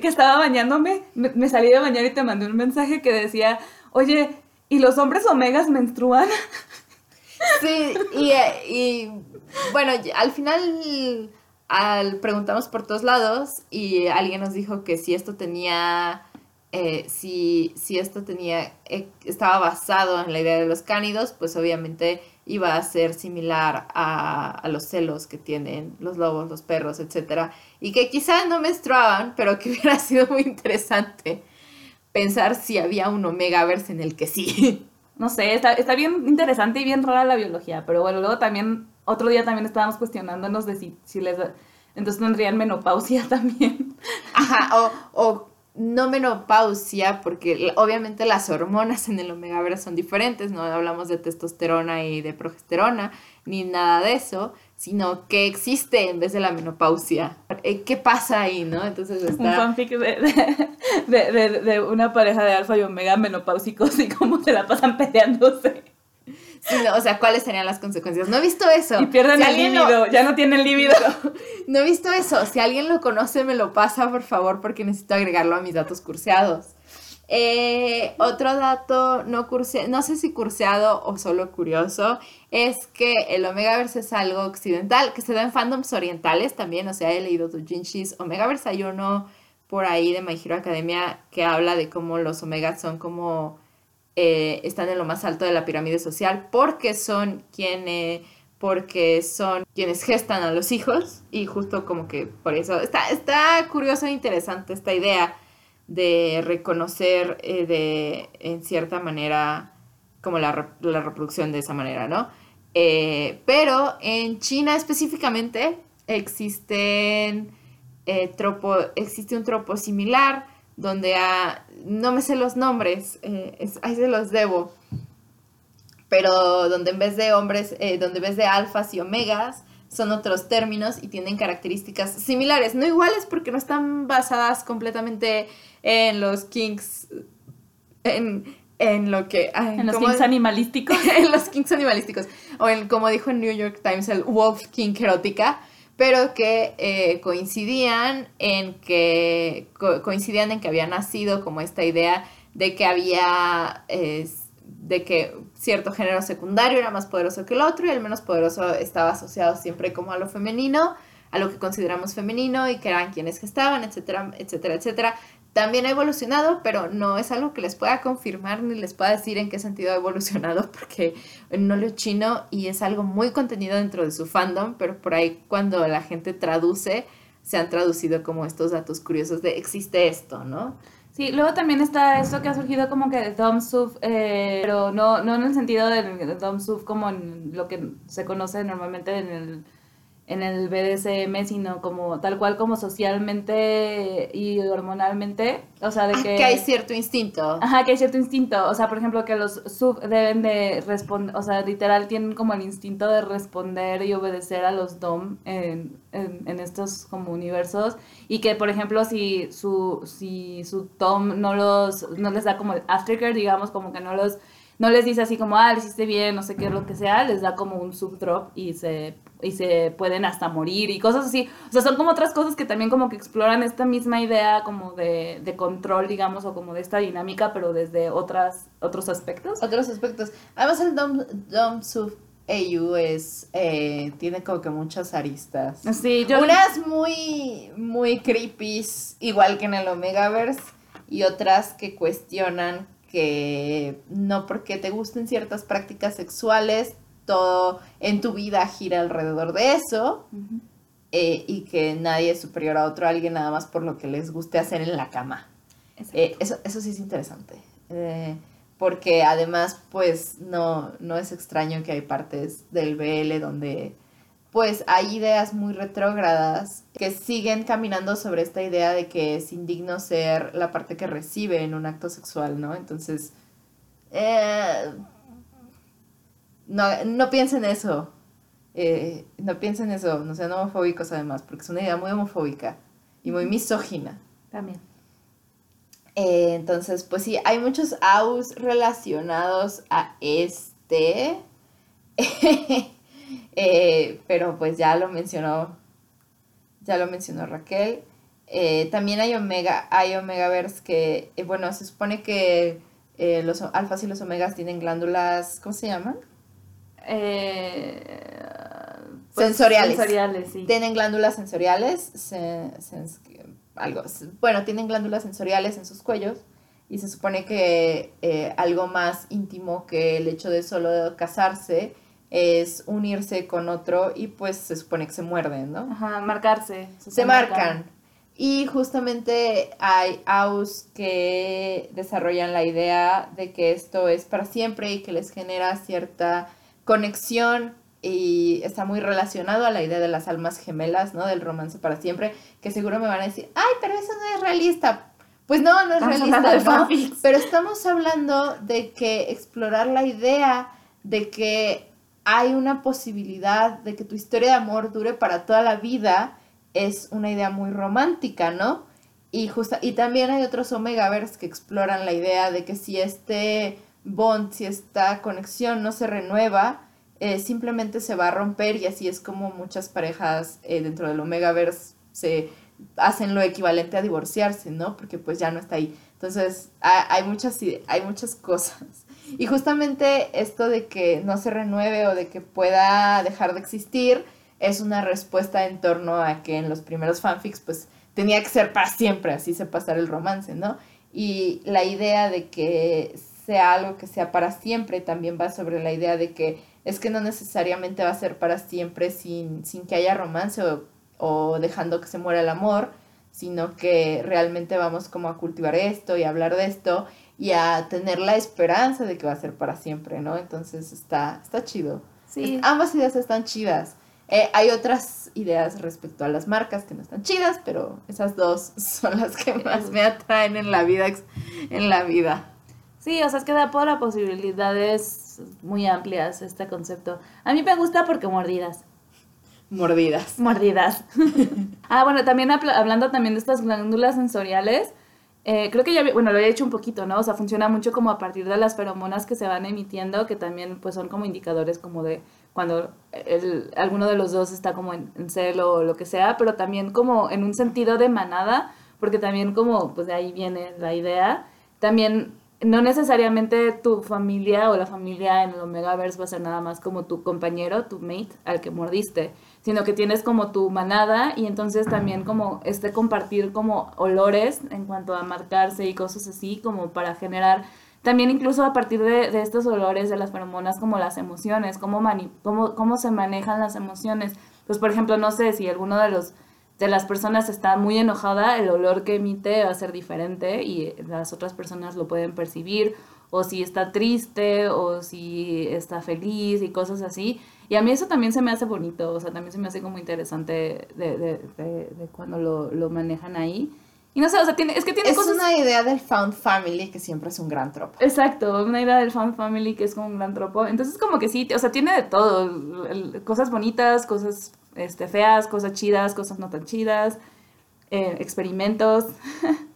que estaba bañándome, me, me salí de bañar y te mandé un mensaje que decía, oye, ¿y los hombres omegas menstruan? Sí, y, y, bueno, al final al, preguntamos por todos lados y alguien nos dijo que si esto tenía, eh, si, si esto tenía, eh, estaba basado en la idea de los cánidos, pues obviamente iba a ser similar a, los celos que tienen los lobos, los perros, etcétera, y que quizá no menstruaban, pero que hubiera sido muy interesante pensar si había un Omegaverse en el que sí. No sé, está, está bien interesante y bien rara la biología, pero bueno, luego también, otro día también estábamos cuestionándonos de si, si les... Entonces tendrían menopausia también. Ajá, o, o no menopausia, porque obviamente las hormonas en el Omegaverse son diferentes, no hablamos de testosterona y de progesterona, ni nada de eso, sino que existe en vez de la menopausia. Eh, ¿Qué pasa ahí, no? Entonces Un está... fanfic de, de, de- de- de una pareja de alfa y omega menopáusicos y cómo se la pasan peleándose. O sea, ¿cuáles serían las consecuencias? No he visto eso. Y pierden Si el lo- líbido, ya no tienen líbido. No he visto eso. Si alguien lo conoce, me lo pasa, por favor, porque necesito agregarlo a mis datos curseados. Eh, otro dato no curseado, no sé si curseado o solo curioso, es que el Omegaverse es algo occidental, que se da en fandoms orientales también, o sea, he leído Doujinshis Omegaverse, hay uno por ahí de My Hero Academia que habla de cómo los Omegas son como, eh, están en lo más alto de la pirámide social, porque son quienes porque son quienes gestan a los hijos y justo como que por eso está, está curioso e interesante esta idea de reconocer eh, de en cierta manera como la, re- la reproducción de esa manera, ¿no? Eh, pero en China específicamente existe un tropo similar donde a, no me sé los nombres, eh, es- ahí se los debo, pero donde en vez de hombres, eh, donde en vez de alfas y omegas, son otros términos y tienen características similares, no iguales porque no están basadas completamente en los kinks, en, en lo que... ay, En los ¿cómo- kings animalísticos. en los kinks animalísticos, o en, como dijo en New York Times, el wolf kink erótica, pero que eh, coincidían en que coincidían en que había nacido como esta idea de que había de que cierto género secundario era más poderoso que el otro y el menos poderoso estaba asociado siempre como a lo femenino, a lo que consideramos femenino y que eran quienes gestaban, etcétera, etcétera, etcétera. También ha evolucionado, pero no es algo que les pueda confirmar ni les pueda decir en qué sentido ha evolucionado, porque no lo chino y es algo muy contenido dentro de su fandom, pero por ahí cuando la gente traduce, se han traducido como estos datos curiosos de existe esto, ¿no? Sí, luego también está esto que ha surgido como que de Dom Suf, eh, pero no, no en el sentido de Dom Suf como lo que se conoce normalmente en el en el BDSM, sino como tal cual como socialmente y hormonalmente, o sea, de ah, que... que hay cierto instinto. Ajá, que hay cierto instinto, o sea, por ejemplo, que los sub deben de responder, o sea, literal tienen como el instinto de responder y obedecer a los dom en, en, estos como universos y que, por ejemplo, si su, si su tom no los, no les da como el aftercare, digamos, como que no los no les dice así como, ah, le hiciste bien, no sé qué, lo que sea, les da como un subdrop y se, y se pueden hasta morir y cosas así. O sea, son como otras cosas que también como que exploran esta misma idea como de, de control, digamos, o como de esta dinámica, pero desde otras, otros aspectos. Otros aspectos. Además, el Dom, Dom Sub AU es, eh, tiene como que muchas aristas. Sí, yo... Unas muy, muy creepy, igual que en el Omegaverse, y otras que cuestionan que no porque te gusten ciertas prácticas sexuales, todo en tu vida gira alrededor de eso. Eh, y que nadie es superior a otro alguien nada más por lo que les guste hacer en la cama. Eh, eso, eso sí es interesante. Eh, porque además, pues, no, no es extraño que hay partes del BL donde pues hay ideas muy retrógradas que siguen caminando sobre esta idea de que es indigno ser la parte que recibe en un acto sexual, ¿no? Entonces, eh, no, no piensen eso. Eh, no piensen eso, no sean homofóbicos además, porque es una idea muy homofóbica y muy misógina. También. Eh, entonces, pues sí, hay muchos aus relacionados a este. Eh, pero pues ya lo mencionó, ya lo mencionó Raquel. También hay Omega, hay Omegaverse que, bueno, se supone que los alfas y los omegas tienen glándulas, ¿cómo se llaman? Pues, sensoriales. Sensoriales, sí. Tienen glándulas sensoriales, algo, bueno, tienen glándulas sensoriales en sus cuellos y se supone que algo más íntimo que el hecho de solo casarse es unirse con otro y pues se supone que se muerden, ¿no? Ajá, marcarse. Se, marcan. Y justamente hay AUS que desarrollan la idea de que esto es para siempre y que les genera cierta conexión y está muy relacionado a la idea de las almas gemelas, ¿no? Del romance para siempre, que seguro me van a decir, ay, pero eso no es realista. Pues no, no es realista, ¿no? Pero estamos hablando de que explorar la idea de que hay una posibilidad de que tu historia de amor dure para toda la vida, es una idea muy romántica, ¿no? Y, justa, y también hay otros Omegavers que exploran la idea de que si este bond, si esta conexión no se renueva, eh, simplemente se va a romper y así es como muchas parejas eh, dentro del Omegaverse se hacen lo equivalente a divorciarse, ¿no? Porque pues ya no está ahí. Entonces hay, muchas, hay muchas cosas. Y justamente esto de que no se renueve o de que pueda dejar de existir es una respuesta en torno a que en los primeros fanfics pues tenía que ser para siempre, así se pasara el romance, ¿no? Y la idea de que sea algo que sea para siempre también va sobre la idea de que es que no necesariamente va a ser para siempre sin, sin que haya romance o, o dejando que se muera el amor, sino que realmente vamos como a cultivar esto y hablar de esto y a tener la esperanza de que va a ser para siempre, ¿no? Entonces está, está chido. Sí. ambas ideas están chidas. Eh, hay otras ideas respecto a las marcas que no están chidas, pero esas dos son las que más me atraen en la vida. En la vida. Sí, o sea, es que da por las posibilidades muy amplias este concepto. A mí me gusta porque mordidas. Mordidas. Mordidas. ah, bueno, también hablando también de estas glándulas sensoriales, eh, creo que ya, bueno, lo había dicho un poquito, ¿no? O sea, funciona mucho como a partir de las feromonas que se van emitiendo, que también pues son como indicadores como de cuando el, alguno de los dos está como en, en celo o lo que sea, pero también como en un sentido de manada, porque también como, pues de ahí viene la idea, también no necesariamente tu familia o la familia en el Omegaverse va a ser nada más como tu compañero, tu mate, al que mordiste, sino que tienes como tu manada y entonces también como este compartir como olores en cuanto a marcarse y cosas así, como para generar también incluso a partir de, estos olores de las feromonas como las emociones, cómo, mani cómo, cómo se manejan las emociones. Pues por ejemplo, no sé si alguno de los de las personas está muy enojada, el olor que emite va a ser diferente y las otras personas lo pueden percibir, o si está triste, o si está feliz y cosas así. Y a mí eso también se me hace bonito, o sea, también se me hace como interesante de, cuando lo, lo, manejan ahí. Y no sé, o sea, tiene, es que tiene es cosas... una idea del found family que siempre es un gran tropo. Exacto, una idea del found family que es como un gran tropo. Entonces como que sí, o sea, tiene de todo, cosas bonitas, cosas este, feas, cosas chidas, cosas no tan chidas, eh, experimentos.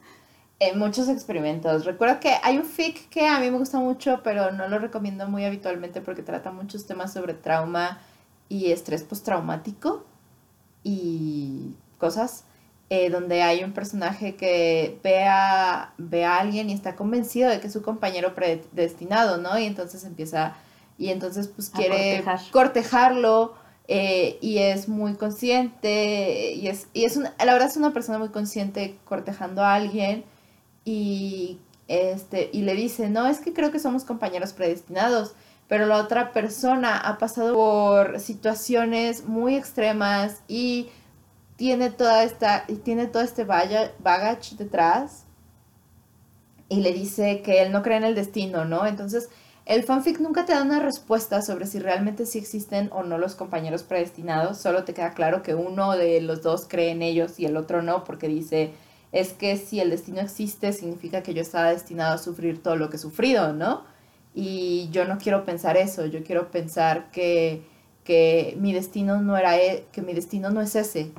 Eh, muchos experimentos. Recuerdo que hay un fic que a mí me gusta mucho, pero no lo recomiendo muy habitualmente porque trata muchos temas sobre trauma y estrés postraumático y cosas. Eh, donde hay un personaje que ve a, ve a alguien y está convencido de que es su compañero predestinado, ¿no? Y entonces empieza, y entonces pues quiere cortejarlo eh, y es muy consciente y es, y es una, la verdad es una persona muy consciente cortejando a alguien y, este, y le dice, no, es que creo que somos compañeros predestinados, pero la otra persona ha pasado por situaciones muy extremas y tiene toda esta, tiene todo este baggage detrás y le dice que él no cree en el destino, ¿no? Entonces el fanfic nunca te da una respuesta sobre si realmente sí existen o no los compañeros predestinados, solo te queda claro que uno de los dos cree en ellos y el otro no, porque dice, es que si el destino existe significa que yo estaba destinado a sufrir todo lo que he sufrido, ¿no? Y yo no quiero pensar eso, yo quiero pensar que, que mi destino no era, e, que mi destino no es ese.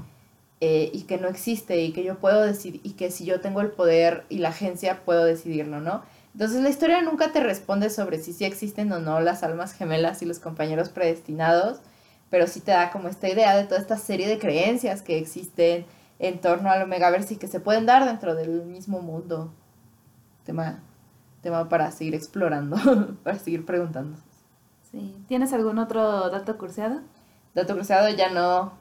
Eh, y que no existe y que yo puedo decidir y que si yo tengo el poder y la agencia puedo decidirlo, ¿no? Entonces la historia nunca te responde sobre si sí existen o no las almas gemelas y los compañeros predestinados, pero sí te da como esta idea de toda esta serie de creencias que existen en torno al Omegaverse y que se pueden dar dentro del mismo mundo. Tema, tema para seguir explorando, para seguir preguntando. Sí. ¿Tienes algún otro dato curseado? Dato curseado ya no.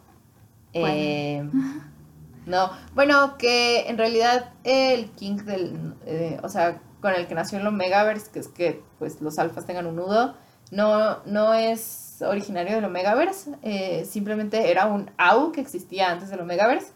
Eh, no, bueno, que en realidad el King del, eh, o sea, con el que nació el Omegaverse, que es que pues los alfas tengan un nudo, no, no es originario del Omegaverse, eh, simplemente era un AU que existía antes del Omegaverse.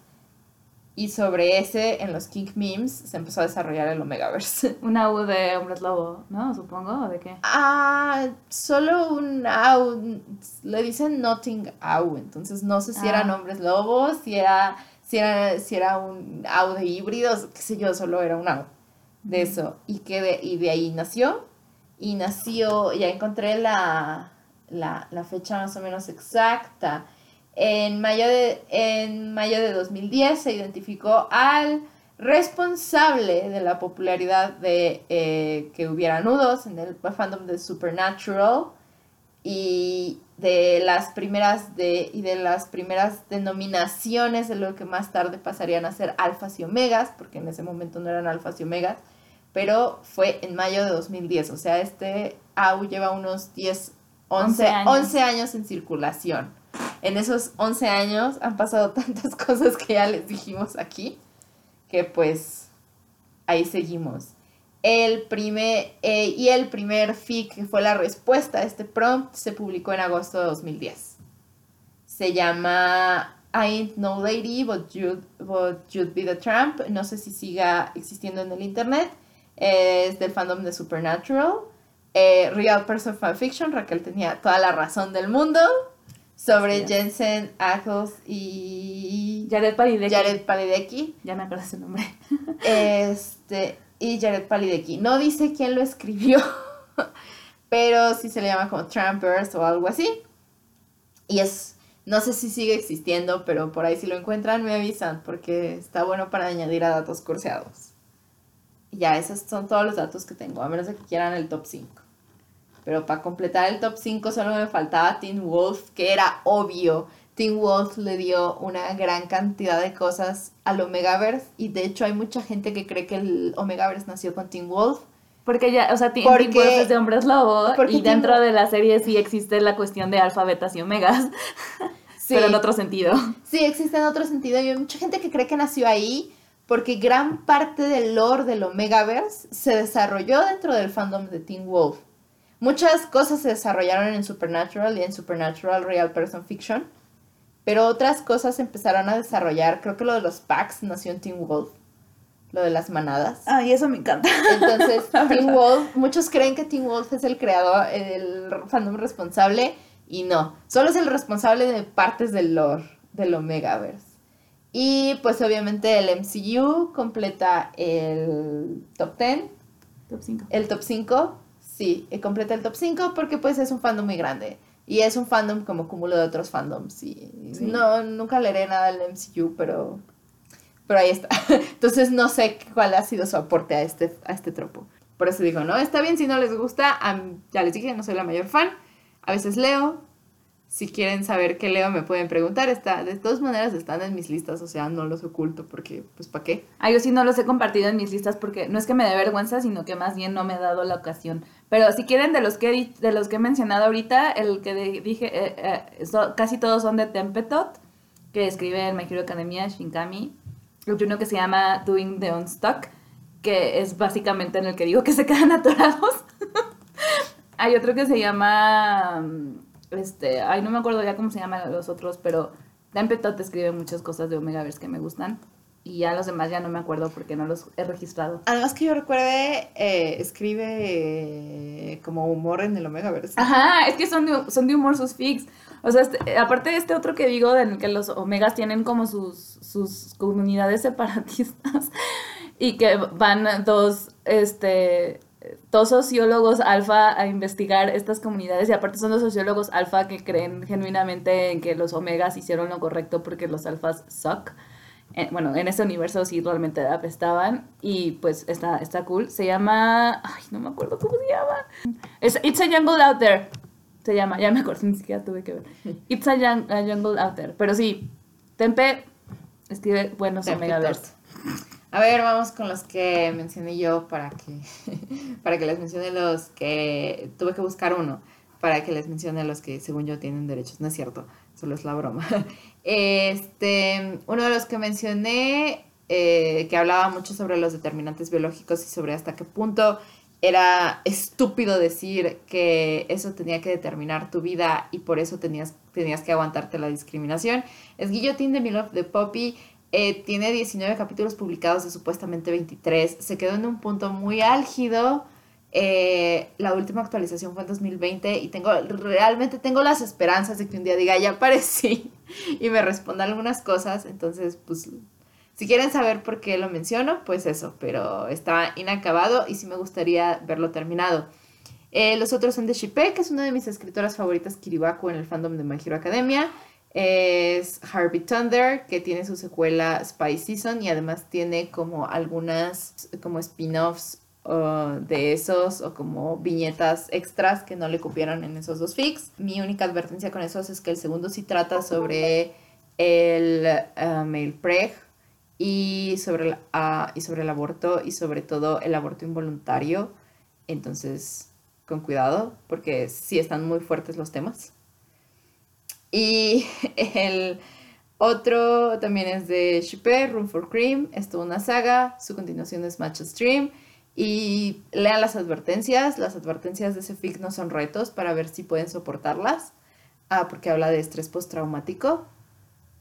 Y sobre ese, en los King Memes, se empezó a desarrollar el Omegaverse. Un AU de hombres lobo, ¿no? Supongo, ¿o de qué? Ah, solo un AU. Le dicen Nothing AU, entonces no sé si eran ah. hombres lobos, si era, si era, si era un AU de híbridos, qué sé yo, solo era un AU de eso. Y, que de, y de ahí nació. Y nació, ya encontré la, la, la, fecha más o menos exacta. En mayo, de, en mayo de 2010 se identificó al responsable de la popularidad de eh, que hubiera nudos en el fandom de Supernatural y de las primeras de y de las primeras denominaciones de lo que más tarde pasarían a ser alfas y omegas, porque en ese momento no eran alfas y omegas, pero fue en mayo de 2010, o sea, este AU lleva unos 10, 11, 11 años. en circulación. En esos 11 años han pasado tantas cosas que ya les dijimos aquí, que pues ahí seguimos. El primer, eh, y el primer FIC, que fue la respuesta a este prompt, se publicó en agosto de 2010. Se llama I ain't no lady, but you'd, but you'd be the Trump. No sé si siga existiendo en el internet es del fandom de Supernatural. Eh, Real Person Fanfiction, Raquel tenía toda la razón del mundo. Sobre Jensen Ackles y Jared Palideki. Jared Palideki. Ya me acuerdo su nombre. este, y Jared Palideki. No dice quién lo escribió, pero sí se le llama como Trampers o algo así. Y es, no sé si sigue existiendo, pero por ahí si lo encuentran me avisan porque está bueno para añadir a datos curseados ya, esos son todos los datos que tengo, a menos de que quieran el top 5. Pero para completar el top 5 solo me faltaba Teen Wolf, que era obvio. Teen Wolf le dio una gran cantidad de cosas al Omegaverse y de hecho hay mucha gente que cree que el Omegaverse nació con Teen Wolf. Porque ya, o sea, Teen Porque- Teen Wolf es de hombres lobo y dentro Teen- de la serie sí existe la cuestión de alfa, betas y omegas, Sí. pero en otro sentido. Sí, existe en otro sentido y hay mucha gente que cree que nació ahí porque gran parte del lore del Omegaverse se desarrolló dentro del fandom de Teen Wolf. Muchas cosas se desarrollaron en Supernatural y en Supernatural Real Person Fiction, pero otras cosas se empezaron a desarrollar. Creo que lo de los packs nació en Teen Wolf, lo de las manadas. Ay, eso me encanta. Entonces, Teen. Wolf, muchos creen que Teen Wolf es el creador, el fandom responsable, y no, solo es el responsable de partes del lore del Omegaverse. Y pues obviamente el MCU completa el top 10, Top 5. el top 5, sí, eh, completa el top 5 porque pues es un fandom muy grande. Y es un fandom como cúmulo de otros fandoms. Y Sí. no, nunca leeré nada del MCU, pero, pero ahí está. Entonces no sé cuál ha sido su aporte a este, a este tropo. Por eso digo, no, está bien si no les gusta. ya les dije, no soy la mayor fan. A veces leo. Si quieren saber qué leo, me pueden preguntar. Está, de todas maneras están en mis listas, o sea, no los oculto porque, pues, ¿para qué? Ah, yo sí no los he compartido en mis listas porque no es que me dé vergüenza, sino que más bien no me he dado la ocasión. Pero si quieren, de los que, de los que he mencionado ahorita, el que dije, eh, eh, casi todos son de Tempetot, que escribe en My Hero Academia, Shinkami. Hay uno que se llama Doing the Unstuck, que es básicamente en el que digo que se quedan atorados. Hay otro que se llama, mm, este, ay, no me acuerdo ya cómo se llaman los otros, pero Tempetot escribe muchas cosas de Omegaverse que me gustan. Y ya los demás ya no me acuerdo porque no los he registrado. Además que yo recuerde, eh, escribe eh, como humor en el Omegaverse. Ajá, es que son de, son de humor sus fics. O sea, este- aparte de este otro que digo, en el que los omegas tienen como sus, sus comunidades separatistas y que van dos, este, dos sociólogos alfa a investigar estas comunidades y aparte son los sociólogos alfa que creen genuinamente en que los omegas hicieron lo correcto porque los alfas suck. Eh, bueno, en ese universo sí realmente apestaban y pues está, está cool. Se llama... Ay, no me acuerdo cómo se llama. Es It's a Jungle Out There. Se llama, ya me acuerdo, ni siquiera tuve que ver. It's a, Jun- a Jungle Out There. Pero sí, Tempe escribe buenos Omegaverse. A ver, vamos con los que mencioné yo para que, para que les mencione los que tuve que buscar uno para que les mencione los que según yo tienen derechos. No es cierto, solo es la broma. Este, uno de los que mencioné eh, que hablaba mucho sobre los determinantes biológicos y sobre hasta qué punto era estúpido decir que eso tenía que determinar tu vida y por eso tenías, tenías que aguantarte la discriminación. Es Guillotine de Mill of the Poppy. Eh, tiene 19 capítulos publicados de supuestamente 23. Se quedó en un punto muy álgido. Eh, la última actualización fue en 2020 y tengo realmente tengo las esperanzas de que un día diga ya aparecí y me responda algunas cosas. Entonces, pues, si quieren saber por qué lo menciono, pues eso, pero está inacabado y sí me gustaría verlo terminado. Eh, los otros son de Shippe, que es una de mis escritoras favoritas, Kiribaku, en el fandom de My Hero Academia. Es Harvey Thunder, que tiene su secuela Spy Season y además tiene como algunas como spin-offs uh, de esos o como viñetas extras que no le cupieron en esos dos fics. Mi única advertencia con esos es que el segundo sí trata sobre el uh, male preg y sobre, el, uh, y sobre el aborto y sobre todo el aborto involuntario. Entonces, con cuidado, porque sí están muy fuertes los temas. Y el otro también es de Shippe, Room for Cream. Es toda una saga. Su continuación es Match Stream. Y lean las advertencias. Las advertencias de ese fic no son retos para ver si pueden soportarlas. Ah, porque habla de estrés postraumático.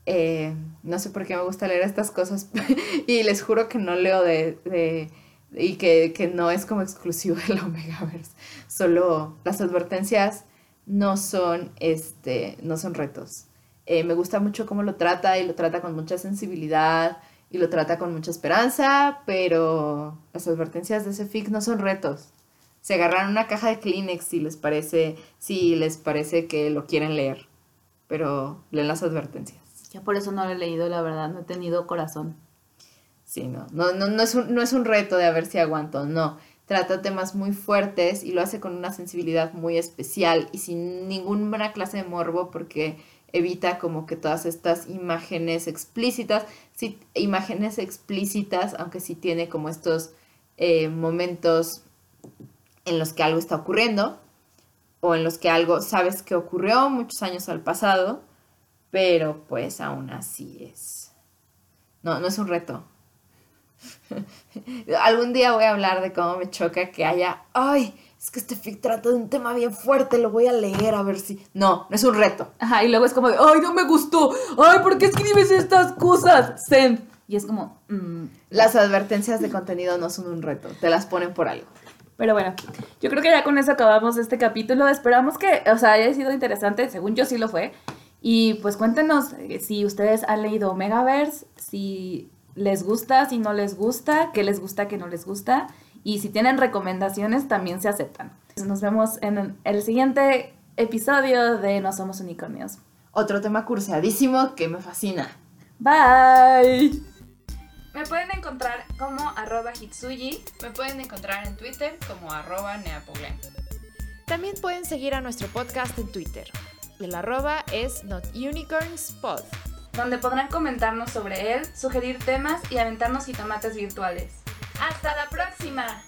Eh, no sé por qué me gusta leer estas cosas. y les juro que no leo de. de y que, que no es como exclusivo del Omegaverse. Solo las advertencias no son, este, no son retos. Eh, me gusta mucho cómo lo trata y lo trata con mucha sensibilidad y lo trata con mucha esperanza, pero las advertencias de ese fic no son retos. Se agarran una caja de Kleenex si les parece, si les parece que lo quieren leer, pero leen las advertencias. Ya por eso no lo he leído, la verdad, no he tenido corazón. Sí, no, no, no, no, es un, no es un reto de a ver si aguanto, no. Trata temas muy fuertes y lo hace con una sensibilidad muy especial y sin ninguna clase de morbo porque evita como que todas estas imágenes explícitas, imágenes explícitas, aunque sí tiene como estos eh, momentos en los que algo está ocurriendo o en los que algo sabes que ocurrió muchos años al pasado, pero pues aún así es. No, no es un reto. Algún día voy a hablar de cómo me choca que haya, ay, es que este fic trata de un tema bien fuerte, lo voy a leer a ver si... No, no es un reto. Ajá, y luego es como de, ay, no me gustó, ay, ¿por qué escribes estas cosas? Send. Y es como... Mm. Las advertencias de contenido no son un reto, te las ponen por algo. Pero bueno, yo creo que ya con eso acabamos este capítulo. Esperamos que, o sea, haya sido interesante. Según yo sí lo fue. Y pues cuéntenos eh, si ustedes han leído Megaverse, si les gusta, si no les gusta, qué les gusta, qué no les gusta. Y si tienen recomendaciones, también se aceptan. Nos vemos en el siguiente episodio de No Somos Unicornios. Otro tema cursadísimo que me fascina. Bye. Me pueden encontrar como arroba hitsuyi. Me pueden encontrar en Twitter como arroba neapogle. También pueden seguir a nuestro podcast en Twitter. El arroba es notunicornspod. Donde podrán comentarnos sobre él, sugerir temas y aventarnos jitomates virtuales. ¡Hasta la próxima!